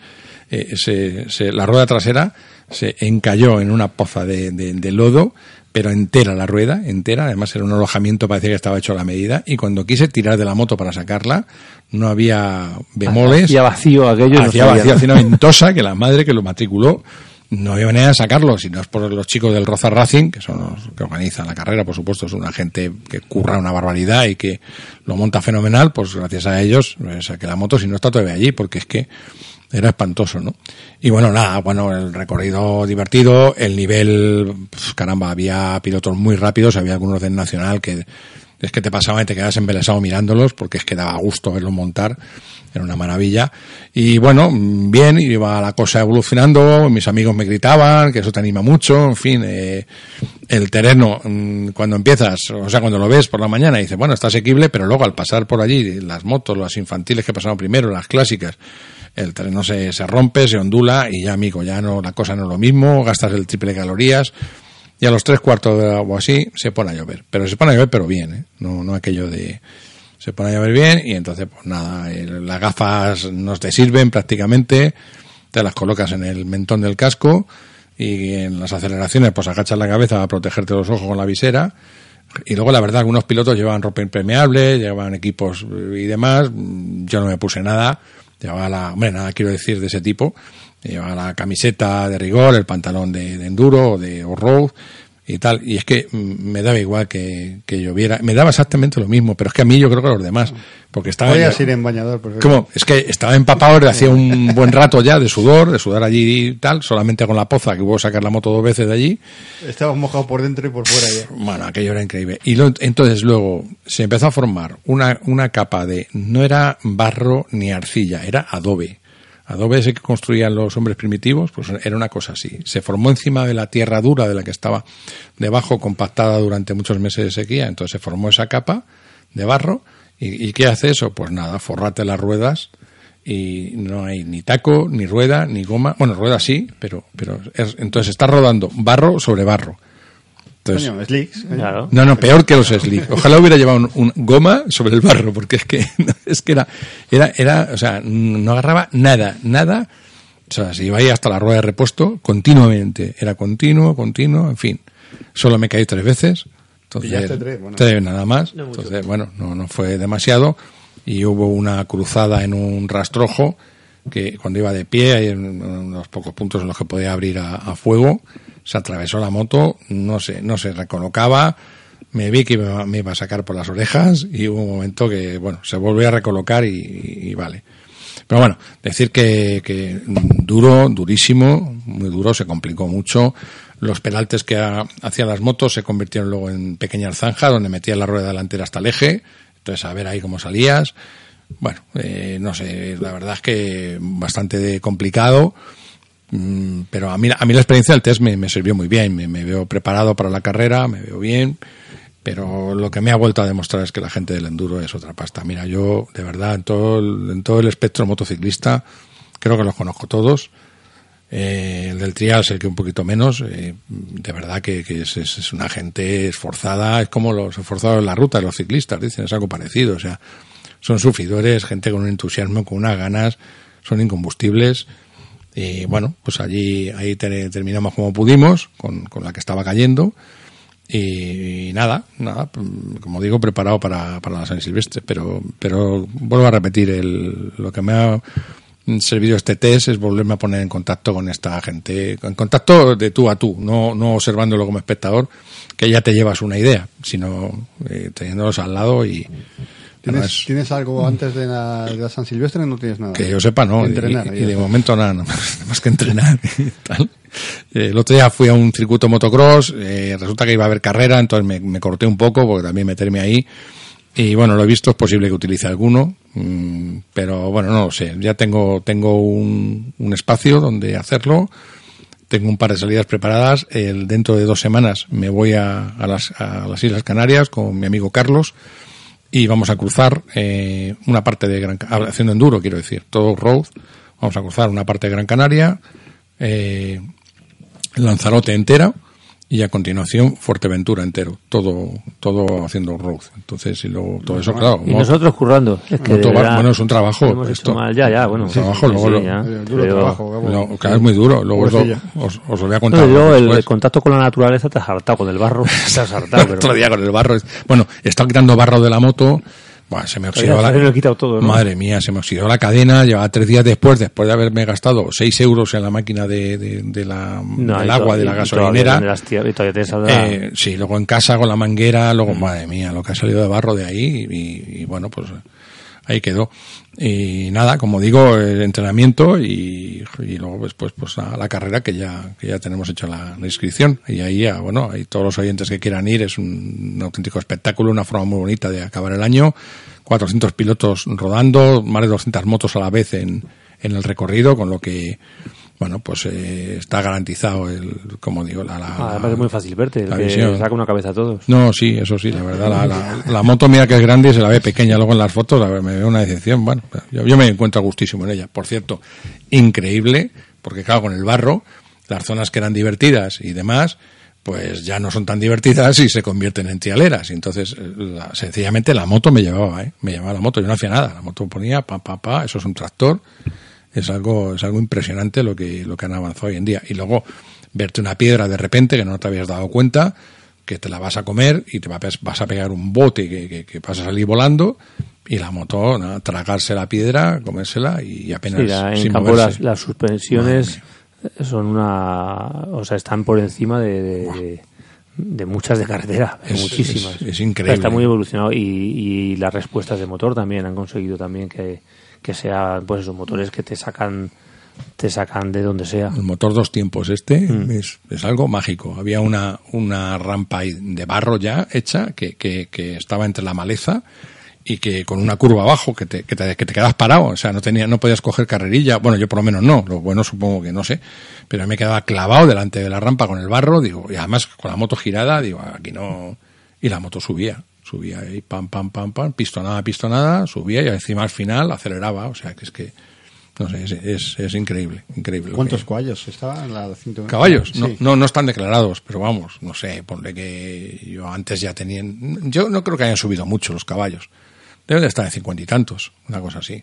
Eh, se- se- la rueda trasera se encalló en una poza de, de- de lodo, pero entera la rueda, entera. Además era un alojamiento, parecía que estaba hecho a la medida. Y cuando quise tirar de la moto para sacarla, no había bemoles. Hacía vacío aquello. no Hacía vacío, hacía una ventosa que la madre que lo matriculó no había manera de sacarlo, si no es por los chicos del Roza Racing, que son los que organizan la carrera, por supuesto, es una gente que curra una barbaridad y que lo monta fenomenal, pues gracias a ellos saqué la moto, si no está todavía allí, porque es que era espantoso, ¿no? Y bueno, nada, bueno, el recorrido divertido, el nivel, pues, caramba, había pilotos muy rápidos, había algunos del Nacional que es que te pasaba y te quedas embelesado mirándolos porque es que daba gusto verlos montar, era una maravilla. Y bueno, bien, iba la cosa evolucionando, mis amigos me gritaban, que eso te anima mucho, en fin, eh, el terreno, mm, cuando empiezas, o sea, cuando lo ves por la mañana, dices, bueno, está asequible, pero luego al pasar por allí, las motos, las infantiles que pasaron primero, las clásicas, el terreno se, se rompe, se ondula y ya, amigo, ya no, la cosa no es lo mismo, gastas el triple de calorías, y a los tres cuartos de o así se pone a llover. Pero se pone a llover, pero bien, ¿eh? No, no aquello de... Se pone a llover bien y entonces, pues nada, las gafas no te sirven prácticamente, te las colocas en el mentón del casco y en las aceleraciones pues agachas la cabeza a protegerte los ojos con la visera. Y luego, la verdad, algunos pilotos llevaban ropa impermeable, llevaban equipos y demás. Yo no me puse nada. Llevaba la, hombre, nada quiero decir de ese tipo. Llevaba la camiseta de rigor, el pantalón de, de enduro de off-road y tal. Y es que me daba igual que, que lloviera. Me daba exactamente lo mismo, pero es que a mí yo creo que a los demás. Porque estaba. Podías ir en bañador. Porque ¿Cómo? Es que estaba empapado desde hacía un buen rato ya de sudor, de sudar allí y tal, solamente con la poza que hubo sacar la moto dos veces de allí. Estabas mojado por dentro y por fuera ya. Bueno, aquello era increíble. Y lo- entonces luego se empezó a formar una, una capa de, no era barro ni arcilla, era adobe. Adobe ese que construían los hombres primitivos, pues era una cosa así. Se formó encima de la tierra dura de la que estaba debajo compactada durante muchos meses de sequía. Entonces se formó esa capa de barro. ¿Y, qué hace eso? Pues nada, forrate las ruedas y no hay ni taco, ni rueda, ni goma. Bueno, rueda sí, pero, pero es- entonces está rodando barro sobre barro. Entonces, Coño, slicks. coño. Claro. no, no, peor que los slick. Ojalá hubiera llevado un, un goma sobre el barro, porque es que es que era, era, era, o sea, no agarraba nada, nada. O sea, se iba ahí hasta la rueda de repuesto continuamente. Era continuo, continuo, en fin. Solo me caí tres veces. Entonces, Pillaste tres, bueno. nada más. Entonces, bueno, no, no fue demasiado. Y hubo una cruzada en un rastrojo que cuando iba de pie, hay unos pocos puntos en los que podía abrir a, a fuego, se atravesó la moto, no se, no se recolocaba, me vi que me, me iba a sacar por las orejas y hubo un momento que, bueno, se volvió a recolocar y, y vale. Pero bueno, decir que, que duro, durísimo, muy duro, se complicó mucho. Los penaltes que ha- hacían las motos se convirtieron luego en pequeñas zanjas donde metías la rueda delantera hasta el eje. Entonces, a ver ahí cómo salías. Bueno, eh, no sé, la verdad es que bastante de complicado. Mm, Pero a mí, a mí la experiencia del test me, me sirvió muy bien. Me, veo preparado para la carrera, me veo bien. Pero lo que me ha vuelto a demostrar es que la gente del enduro es otra pasta. Mira, yo de verdad en todo el, en todo el espectro motociclista creo que los conozco todos. Eh, el del trial es el que un poquito menos. eh, de verdad que, es, una gente esforzada. Es como los esforzados en la ruta, los ciclistas, dicen, es algo parecido. O sea, son sufridores, gente con un entusiasmo, con unas ganas, son incombustibles. Y bueno, pues allí ahí te- terminamos como pudimos, con, con la que estaba cayendo. Y, nada, nada, como digo, preparado para, para la San Silvestre. Pero, pero vuelvo a repetir, el, lo que me ha servido este test es volverme a poner en contacto con esta gente, en contacto de tú a tú, no, no observándolo como espectador, que ya te llevas una idea, sino eh, teniéndolos al lado y... ¿Tienes, además, ¿Tienes algo antes de la, de la San Silvestre? No tienes nada. que yo sepa, no. Y- Entrenar. y, ya de está. momento nada, nada más, nada más que entrenar y tal. Eh, El otro día fui a un circuito motocross, eh, resulta que iba a haber carrera, entonces me, me corté un poco porque también meterme ahí. Y bueno, lo he visto, es posible que utilice alguno, mm, pero bueno, no lo sé. Ya tengo, tengo un, un espacio donde hacerlo. Tengo un par de salidas preparadas. El, dentro de dos semanas me voy a, a las, a las Islas Canarias con mi amigo Carlos y vamos a cruzar eh, una parte de Gran Ca- haciendo enduro, quiero decir, todo road. Vamos a cruzar una parte de Gran Canaria, eh, Lanzarote entera y a continuación Fuerteventura entero, todo todo haciendo road. Entonces, y luego todo eso, claro. Y nosotros currando. Es que verdad, bueno, es un trabajo. esto. mal. Ya, ya, bueno. Un trabajo, luego lo- ya. Duro Pero- trabajo, vamos. Lo- claro, es muy duro. Luego os os, os lo voy a No, contar. y luego el, después. contacto con la naturaleza te has hartado, con el barro te has hartado. pero- Otro día con el barro. Bueno, he estado quitando barro de la moto. Se me oxidó la... lo he quitado todo, ¿no? Madre mía, se me oxidó la cadena. Llevaba tres días después, después de haberme gastado seis euros en la máquina de, de, de la, No, del agua de la gasolinera. Eh, sí, luego en casa con la manguera, luego, madre mía, lo que ha salido de barro de ahí y, y bueno, pues ahí quedó. Y nada, como digo, el entrenamiento y, luego después pues nada, la carrera que ya, que ya tenemos hecha la, inscripción. Y ahí, ya, bueno, hay todos los oyentes que quieran ir, es un auténtico espectáculo, una forma muy bonita de acabar el año. 400 pilotos rodando, más de 200 motos a la vez en, en el recorrido, con lo que, bueno, pues eh, está garantizado el, como digo, la, la- Ah, es muy fácil verte, el que saca una cabeza a todos. no, sí, eso sí, la verdad. La, la, la moto mira que es grande y se la ve pequeña luego en las fotos, la- me veo una decepción. Bueno, yo, yo me encuentro gustísimo en ella. Por cierto, increíble, porque claro, con el barro, las zonas que eran divertidas y demás, pues ya no son tan divertidas y se convierten en trialeras. Y entonces, la- sencillamente la moto me llevaba, ¿eh? Me llevaba la moto, yo no hacía nada. La moto ponía, pa, pa, pa, eso es un tractor. Es algo, es algo impresionante lo que, lo que han avanzado hoy en día. Y luego, verte una piedra de repente que no te habías dado cuenta, que te la vas a comer y te va- vas a pegar un bote que, que, que vas a salir volando y la moto, tragarse la piedra, comérsela y apenas Sí, la- en sin campo las, las suspensiones son una. O sea, están por encima de, de, de muchas de carretera, Es- muchísimas. es- es increíble. Está muy evolucionado y, y las respuestas de motor también han conseguido también que, que sean, pues esos motores que te sacan te sacan de donde sea. El motor dos tiempos este Mm. es, es algo mágico. Había una, una rampa de barro ya hecha que, que, que estaba entre la maleza y que con una curva abajo que te, que te, que te quedas parado. O sea, no tenía, no podías coger carrerilla. Bueno, yo por lo menos no. Lo bueno supongo que no sé. Pero me quedaba clavado delante de la rampa con el barro. Digo, y además con la moto girada, digo, aquí no. Y la moto subía. Subía ahí, pam, pam, pam, pam, pistonada, pistonada, subía y encima al final aceleraba. O sea, que es que, no sé, es, es, es increíble, increíble. ¿Cuántos caballos estaba en la 109? Caballos, no, Sí. no, no están declarados, pero vamos, no sé, ponle que yo antes ya tenían, yo no creo que hayan subido mucho los caballos. Deben de estar en cincuenta y tantos, una cosa así,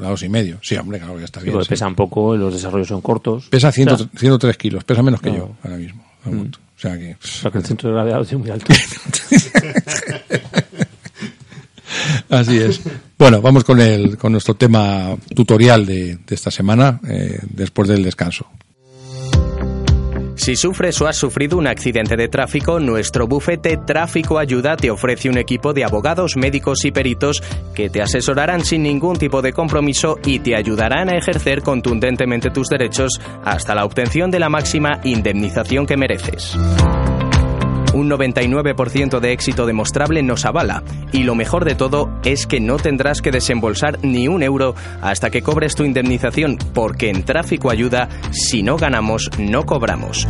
dos y medio. Sí, hombre, claro, ya está Sí, bien. sí. pesan poco, los desarrollos son cortos. Pesa O 100 sea, 103 kilos, pesa menos que No. yo ahora mismo. moto. O sea que, o sea, que el centro de gravedad tiene muy alto. así es. Bueno, vamos con el, con nuestro tema tutorial de, esta semana, eh, después del descanso. Si sufres o has sufrido un accidente de tráfico, nuestro bufete Tráfico Ayuda te ofrece un equipo de abogados, médicos y peritos que te asesorarán sin ningún tipo de compromiso y te ayudarán a ejercer contundentemente tus derechos hasta la obtención de la máxima indemnización que mereces. Un 99% de éxito demostrable nos avala y lo mejor de todo es que no tendrás que desembolsar ni un euro hasta que cobres tu indemnización porque en Tráfico Ayuda, si no ganamos, no cobramos.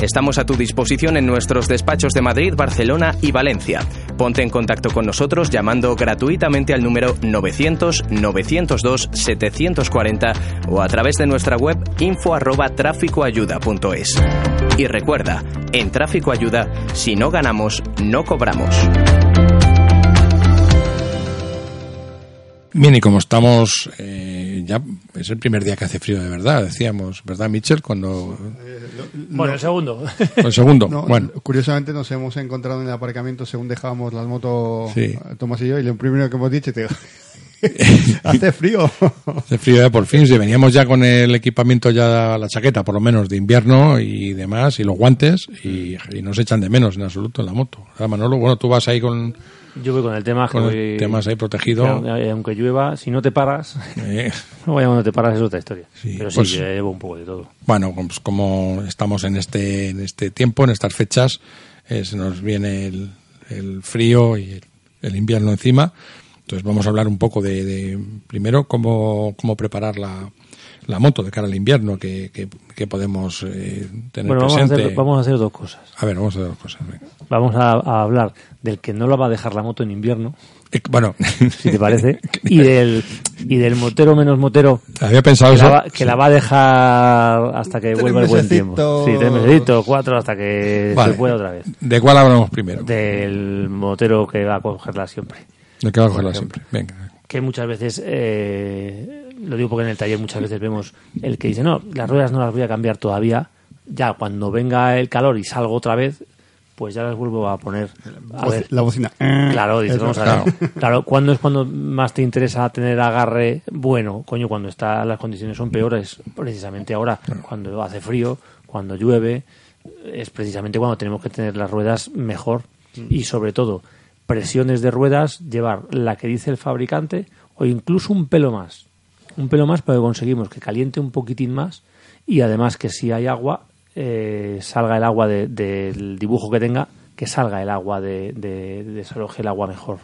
Estamos a tu disposición en nuestros despachos de Madrid, Barcelona y Valencia. Ponte en contacto con nosotros llamando gratuitamente al número 900-902-740 o a través de nuestra web info arroba tráficoayuda.es. Y recuerda, en Tráfico Ayuda, si no ganamos, no cobramos. Bien, y como estamos, eh, ya es el primer día que hace frío de verdad, decíamos, ¿verdad, Mitchell? Cuando. bueno, el segundo. El segundo, No, bueno. Curiosamente nos hemos encontrado en el aparcamiento según dejábamos las motos Sí. eh, Tomás y yo y lo primero que hemos dicho te hace frío. Hace frío ya por fin, si veníamos ya con el equipamiento, ya la chaqueta por lo menos de invierno y demás, y los guantes, y, y nos echan de menos en absoluto en la moto. Ah, Manolo, bueno, tú vas ahí con, Yo voy con el tema que con voy- el temas ahí protegido. que, aunque llueva, si no te paras, Eh, no vaya cuando te paras es otra historia. Sí, Pero sí, pues- yo llevo un poco de todo. bueno, pues como estamos en este, en este tiempo, en estas fechas, eh, se nos viene el, el frío y el, el invierno encima. Entonces vamos a hablar un poco de, de, primero, cómo, cómo preparar la, la moto de cara al invierno que, que, que podemos eh, tener Bueno, vamos a, presente. hacer, vamos a hacer dos cosas. A ver, vamos a hacer dos cosas. venga. Vamos a, a hablar del que no la va a dejar la moto en invierno, Eh, Bueno, si te parece, y del, y del motero menos motero había pensado que, eso. la va, que la va a dejar hasta que Tres vuelva el buen tiempo. Sí, tres mesecitos, cuatro, hasta que Vale. se pueda otra vez. ¿De cuál hablamos primero? Del motero que va a cogerla siempre. ¿De qué va a cogerla siempre? Venga. que muchas veces, eh, lo digo porque en el taller muchas veces vemos el que dice, no, las ruedas no las voy a cambiar todavía, ya cuando venga el calor y salgo otra vez, pues ya las vuelvo a poner. A ver, la bocina. Claro, dices, Eso. vamos a ver. Claro, ¿cuándo es cuando más te interesa tener agarre bueno? Coño, cuando está, las condiciones son peores, precisamente ahora, cuando hace frío, cuando llueve, es precisamente cuando tenemos que tener las ruedas mejor y sobre todo presiones de ruedas, llevar la que dice el fabricante o incluso un pelo más. Un pelo más porque conseguimos que caliente un poquitín más y además que si hay agua, eh, salga el agua de- del dibujo que tenga, que salga el agua de, de, desaloje el agua mejor.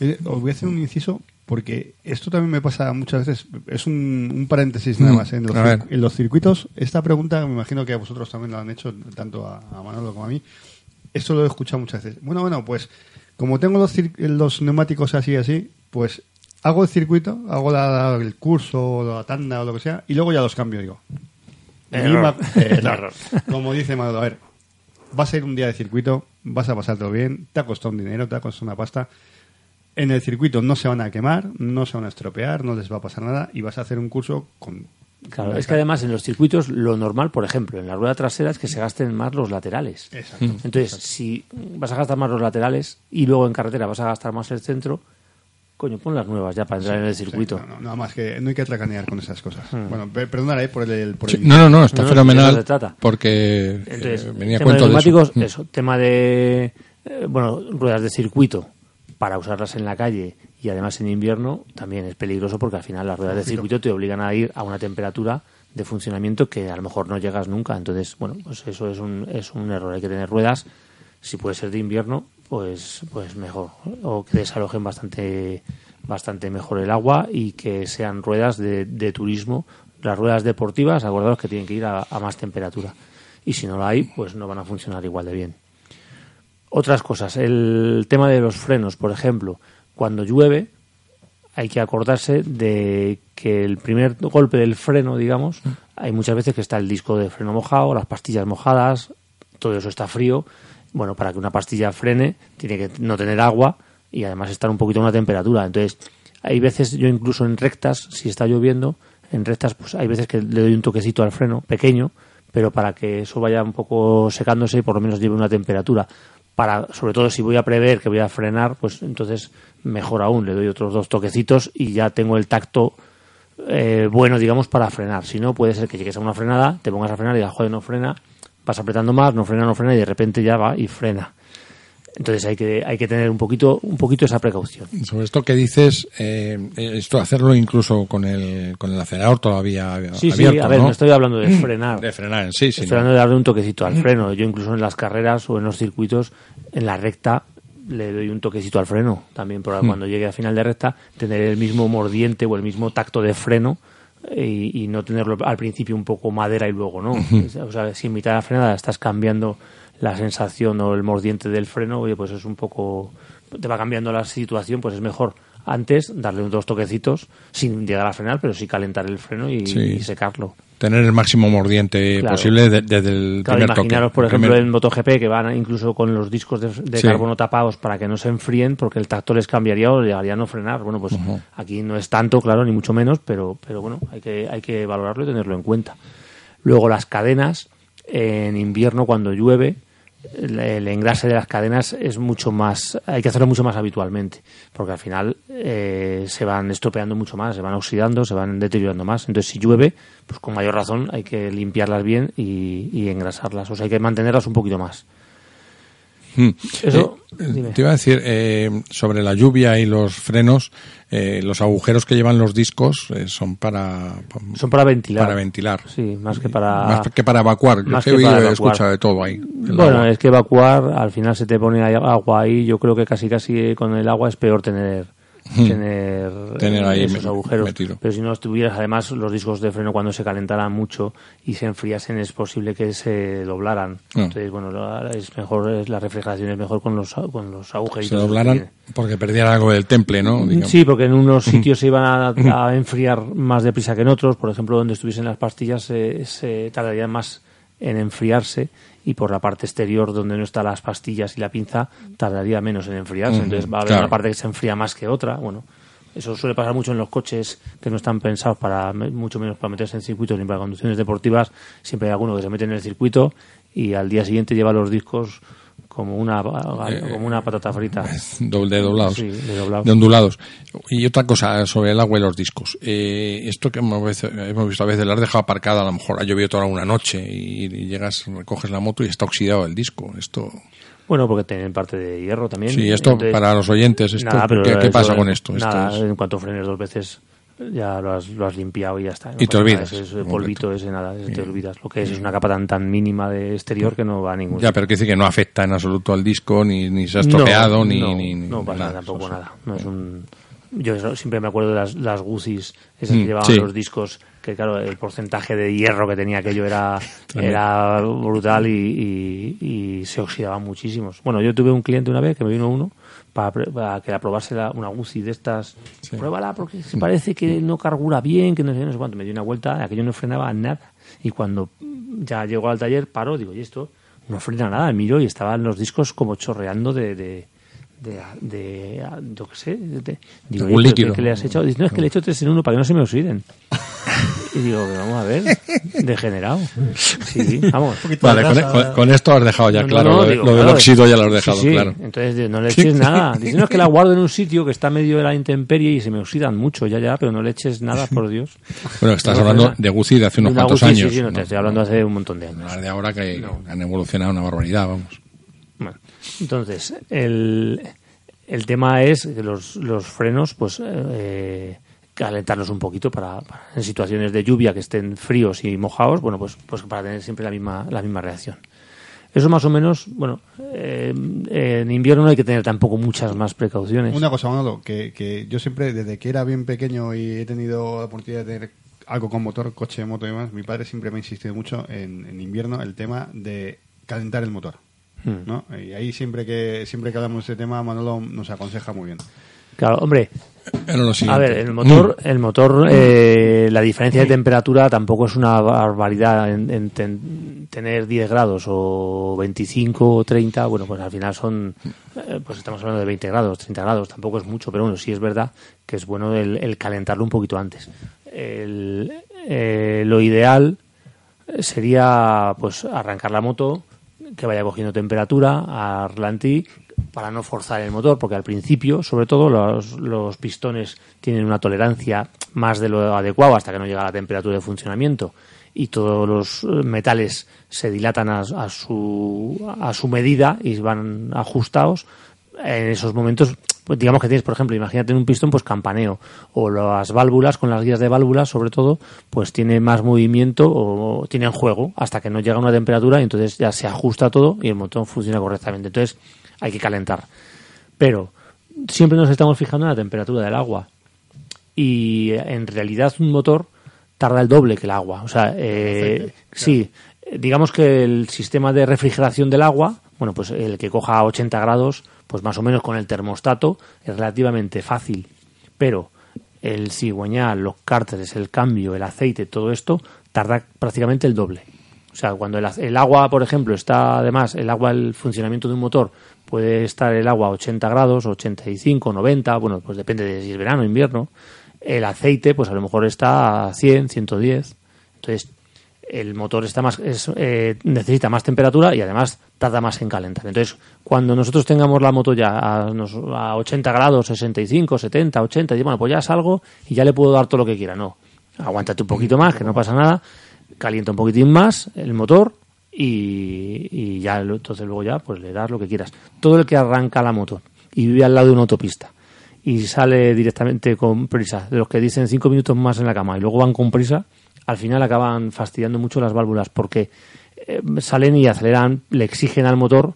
Eh, os voy a hacer un inciso porque esto también me pasa muchas veces. Es un, un paréntesis nada Mm, más. En los, en los circuitos, esta pregunta me imagino que a vosotros también lo han hecho, tanto a, a Manolo como a mí. Esto lo he escuchado muchas veces. Bueno, bueno, pues como tengo los, los neumáticos así y así, pues hago el circuito, hago la- el curso, la tanda o lo que sea, y luego ya los cambio. Digo, Error. Misma- eh, error. Como dice Manolo, a ver, vas a ir un día de circuito, vas a pasártelo bien, te ha costado un dinero, te ha costado una pasta. En el circuito no se van a quemar, no se van a estropear, no les va a pasar nada y vas a hacer un curso con Claro, es que además en los circuitos lo normal, por ejemplo, en la rueda trasera es que se gasten más los laterales. Exacto. Entonces, si vas a gastar más los laterales y luego en carretera vas a gastar más el centro, coño, pon las nuevas ya para entrar en el circuito. No, no, nada más que no hay que tracanear con esas cosas. Bueno, pe- perdonad eh, por el, por Sí, el- no, no, no, está No, no, de fenomenal. eso se trata. Porque eh, Entonces, venía a tema de cuento de eso. neumáticos, Mm. eso. Tema de, eh, bueno, ruedas de circuito para usarlas en la calle y además en invierno también es peligroso porque al final las ruedas de circuito te obligan a ir a una temperatura de funcionamiento que a lo mejor no llegas nunca. Entonces, bueno, pues eso es un, es un error. Hay que tener ruedas, si puede ser de invierno, pues, pues mejor. O que desalojen bastante, bastante mejor el agua y que sean ruedas de, de turismo. Las ruedas deportivas, acordaros que tienen que ir a, a más temperatura. Y si no la hay, pues no van a funcionar igual de bien. Otras cosas, el tema de los frenos, por ejemplo, cuando llueve hay que acordarse de que el primer golpe del freno, digamos, hay muchas veces que está el disco de freno mojado, las pastillas mojadas, todo eso está frío. Bueno, para que una pastilla frene tiene que no tener agua y además estar un poquito a una temperatura. Entonces, hay veces yo incluso en rectas, si está lloviendo, en rectas pues hay veces que le doy un toquecito al freno pequeño, pero para que eso vaya un poco secándose y por lo menos lleve una temperatura. Para, sobre todo si voy a prever que voy a frenar, pues entonces mejor aún, le doy otros dos toquecitos y ya tengo el tacto eh, bueno, digamos, para frenar. Si no, puede ser que llegues a una frenada, te pongas a frenar y digas, joder, no frena, vas apretando más, no frena, no frena y de repente ya va y frena. Entonces hay que, hay que tener un poquito, un poquito esa precaución. Sobre esto que dices, eh, esto hacerlo incluso con el, con el acelerador todavía Sí, abierto, sí, a ver, ¿no? no estoy hablando de frenar. De frenar, sí, sí. Estoy no. hablando de darle un toquecito al freno. Yo incluso en las carreras o en los circuitos, en la recta, le doy un toquecito al freno también, para Hmm. cuando llegue al final de recta, tener el mismo mordiente o el mismo tacto de freno y, y no tenerlo al principio un poco madera y luego no. O sea, si en mitad de la frenada estás cambiando la sensación o el mordiente del freno, oye, pues es un poco... te va cambiando la situación, pues es mejor antes darle unos dos toquecitos sin llegar a frenar, pero sí calentar el freno y, Sí. y secarlo. Tener el máximo mordiente Claro. posible de- desde el Claro, primer imaginaros, toque. por ejemplo, primer- en MotoGP que van incluso con los discos de, de Sí. carbono tapados para que no se enfríen, porque el tacto les cambiaría o llegaría a no frenar. Bueno, pues aquí no es tanto, claro, ni mucho menos, pero, pero bueno, hay que, hay que valorarlo y tenerlo en cuenta. Luego las cadenas, en invierno cuando llueve, el, engrase de las cadenas es mucho más, hay que hacerlo mucho más habitualmente, porque al final eh, se van estropeando mucho más, se van oxidando, se van deteriorando más. Entonces, si llueve, pues con mayor razón hay que limpiarlas bien y, y engrasarlas, o sea, hay que mantenerlas un poquito más. Mm. Eso, Eh, dime. te iba a decir, eh, sobre la lluvia y los frenos, eh, los agujeros que llevan los discos eh, son para, Son para ventilar. para ventilar. Sí, más que para... Más que para evacuar. Yo más que he oído- escuchado de todo ahí. Bueno, agua. es que evacuar, al final se te pone agua ahí. Yo creo que casi casi con el agua es peor tener tener, Hmm. Tener ahí esos agujeros. metido. Pero si no estuvieras, además, los discos de freno cuando se calentaran mucho y se enfriasen es posible que se doblaran. Ah. Entonces, bueno, es mejor, la refrigeración es mejor con los, con los agujeritos. se doblaran porque perdían algo del temple, ¿no? Digamos. Sí, porque en unos sitios se iban a, a enfriar más deprisa que en otros. Por ejemplo, donde estuviesen las pastillas se, se tardarían más en enfriarse y por la parte exterior donde no están las pastillas y la pinza tardaría menos en enfriarse. Entonces va a haber claro. una parte que se enfría más que otra. Bueno, eso suele pasar mucho en los coches que no están pensados para mucho menos para meterse en circuitos ni para conducciones deportivas. Siempre hay alguno que se mete en el circuito y al día siguiente lleva los discos como una como una patata frita. De doblados. Sí, de doblados. de ondulados. Y otra cosa sobre el agua y los discos. Eh, esto que hemos, vez- hemos visto a veces, la has dejado aparcada, a lo mejor ha llovido toda una noche y, y llegas, recoges la moto y está oxidado el disco. Esto, Bueno, porque tienen parte de hierro también. sí, esto Entonces, para los oyentes, esto, nada, pero ¿qué, pasa con esto? Esto Nada, es- en cuanto frenes dos veces ya lo has, lo has limpiado y ya está. No Y te pasa nada, olvidas, Ese, polvito ese nada, ese te olvidas. Lo que es es una capa tan, tan mínima de exterior que no va a ningún ya, pero quiere decir que no afecta en absoluto al disco, ni, ni se ha No, estropeado, ni, no, ni, ni no pasa nada. tampoco nada. No es un... Yo siempre me acuerdo de las, las Guzis, esas Mm, que llevaban sí. los discos, que claro, el porcentaje de hierro que tenía aquello era, era brutal y, y- y se oxidaba muchísimos. Bueno, yo tuve un cliente una vez que me vino uno para, que la probase la- una Gucci de estas. Pruébala porque se parece que no carbura bien, que no sé, no sé cuánto. Me dio una vuelta, aquello no frenaba nada. Y cuando ya llegó al taller, paró, digo, ¿y esto? No frena nada. Miro y estaban los discos como chorreando de... de de, de, yo qué sé, de- digo, Algún "Oye, ¿pero líquido. ¿qué, qué le has hecho? Dice, no, es que le he hecho tres en uno para que no se me oxiden. Y digo, vamos a ver, degenerado. Sí, vamos. Vale, con, con- con esto has dejado ya No, claro. no, lo, de- digo, lo del óxido ya lo has sí, dejado sí. claro. Entonces no le eches nada. Diciendo es que la guardo en un sitio que está medio de la intemperie y se me oxidan mucho, ya, ya, pero no le eches nada, por Dios. Bueno, estás No, hablando no, de Guzzi de hace unos cuantos Guzzi, sí, años. sí, no, ¿no? te estoy hablando hace un montón de años. De ahora que han evolucionado una barbaridad, vamos. Bueno, entonces, el, el tema es que los, los frenos, pues, eh, calentarlos un poquito para, para en situaciones de lluvia que estén fríos y mojados, bueno, pues, pues para tener siempre la misma, la misma reacción. Eso más o menos, bueno, eh, en invierno no hay que tener tampoco muchas más precauciones. Una cosa, Manolo, que, que yo siempre, desde que era bien pequeño y he tenido la oportunidad de tener algo con motor, coche, moto y demás, mi padre siempre me ha insistido mucho en, en invierno el tema de calentar el motor. Hmm. ¿no? Y ahí siempre que siempre que hablamos de ese tema, Manolo nos aconseja muy bien. Claro, hombre, Era lo A ver, el motor, el motor, eh, la diferencia de temperatura tampoco es una barbaridad en, en ten- tener 10 grados o 25 o 30, bueno, pues al final son, eh, pues estamos hablando de 20 grados, 30 grados, tampoco es mucho, pero bueno, sí es verdad que es bueno el, el calentarlo un poquito antes. El- eh, lo ideal sería pues arrancar la moto, que vaya cogiendo temperatura a ralentí para no forzar el motor, porque al principio, sobre todo, los, pistones tienen una tolerancia más de lo adecuado hasta que no llega a la temperatura de funcionamiento y todos los eh, metales se dilatan a, a su, a su medida y van ajustados. En esos momentos, pues digamos que tienes, por ejemplo, imagínate un pistón, pues campaneo, o las válvulas, con las guías de válvulas, sobre todo, pues tiene más movimiento o tienen juego hasta que no llega a una temperatura y entonces ya se ajusta todo y el motor funciona correctamente. Entonces hay que calentar. Pero siempre nos estamos fijando en la temperatura del agua y eh, en realidad un motor tarda el doble que el agua. O sea, eh, sí, digamos que el sistema de refrigeración del agua, bueno, pues el que coja a 80 grados, pues más o menos con el termostato es relativamente fácil. Pero el cigüeñal, los cárteres, el cambio, el aceite, todo esto tarda prácticamente el doble. O sea, cuando el, el agua, por ejemplo, está además, el agua, el funcionamiento de un motor, puede estar el agua a 80 grados, 85, 90, bueno, pues depende de si es verano o invierno. El aceite, pues a lo mejor está a 100, 110. Entonces, el motor está más, es, eh, necesita más temperatura y además tarda más en calentar. Entonces, cuando nosotros tengamos la moto ya a, a 80 grados, 65, 70, 80, y bueno, pues ya salgo y ya le puedo dar todo lo que quiera. No, aguántate un poquito más, que no pasa nada, calienta un poquitín más el motor y, y ya entonces luego ya pues le das lo que quieras. Todo el que arranca la moto y vive al lado de una autopista y sale directamente con prisa, de los que dicen cinco minutos más en la cama y luego van con prisa, al final acaban fastidiando mucho las válvulas porque eh, salen y aceleran, le exigen al motor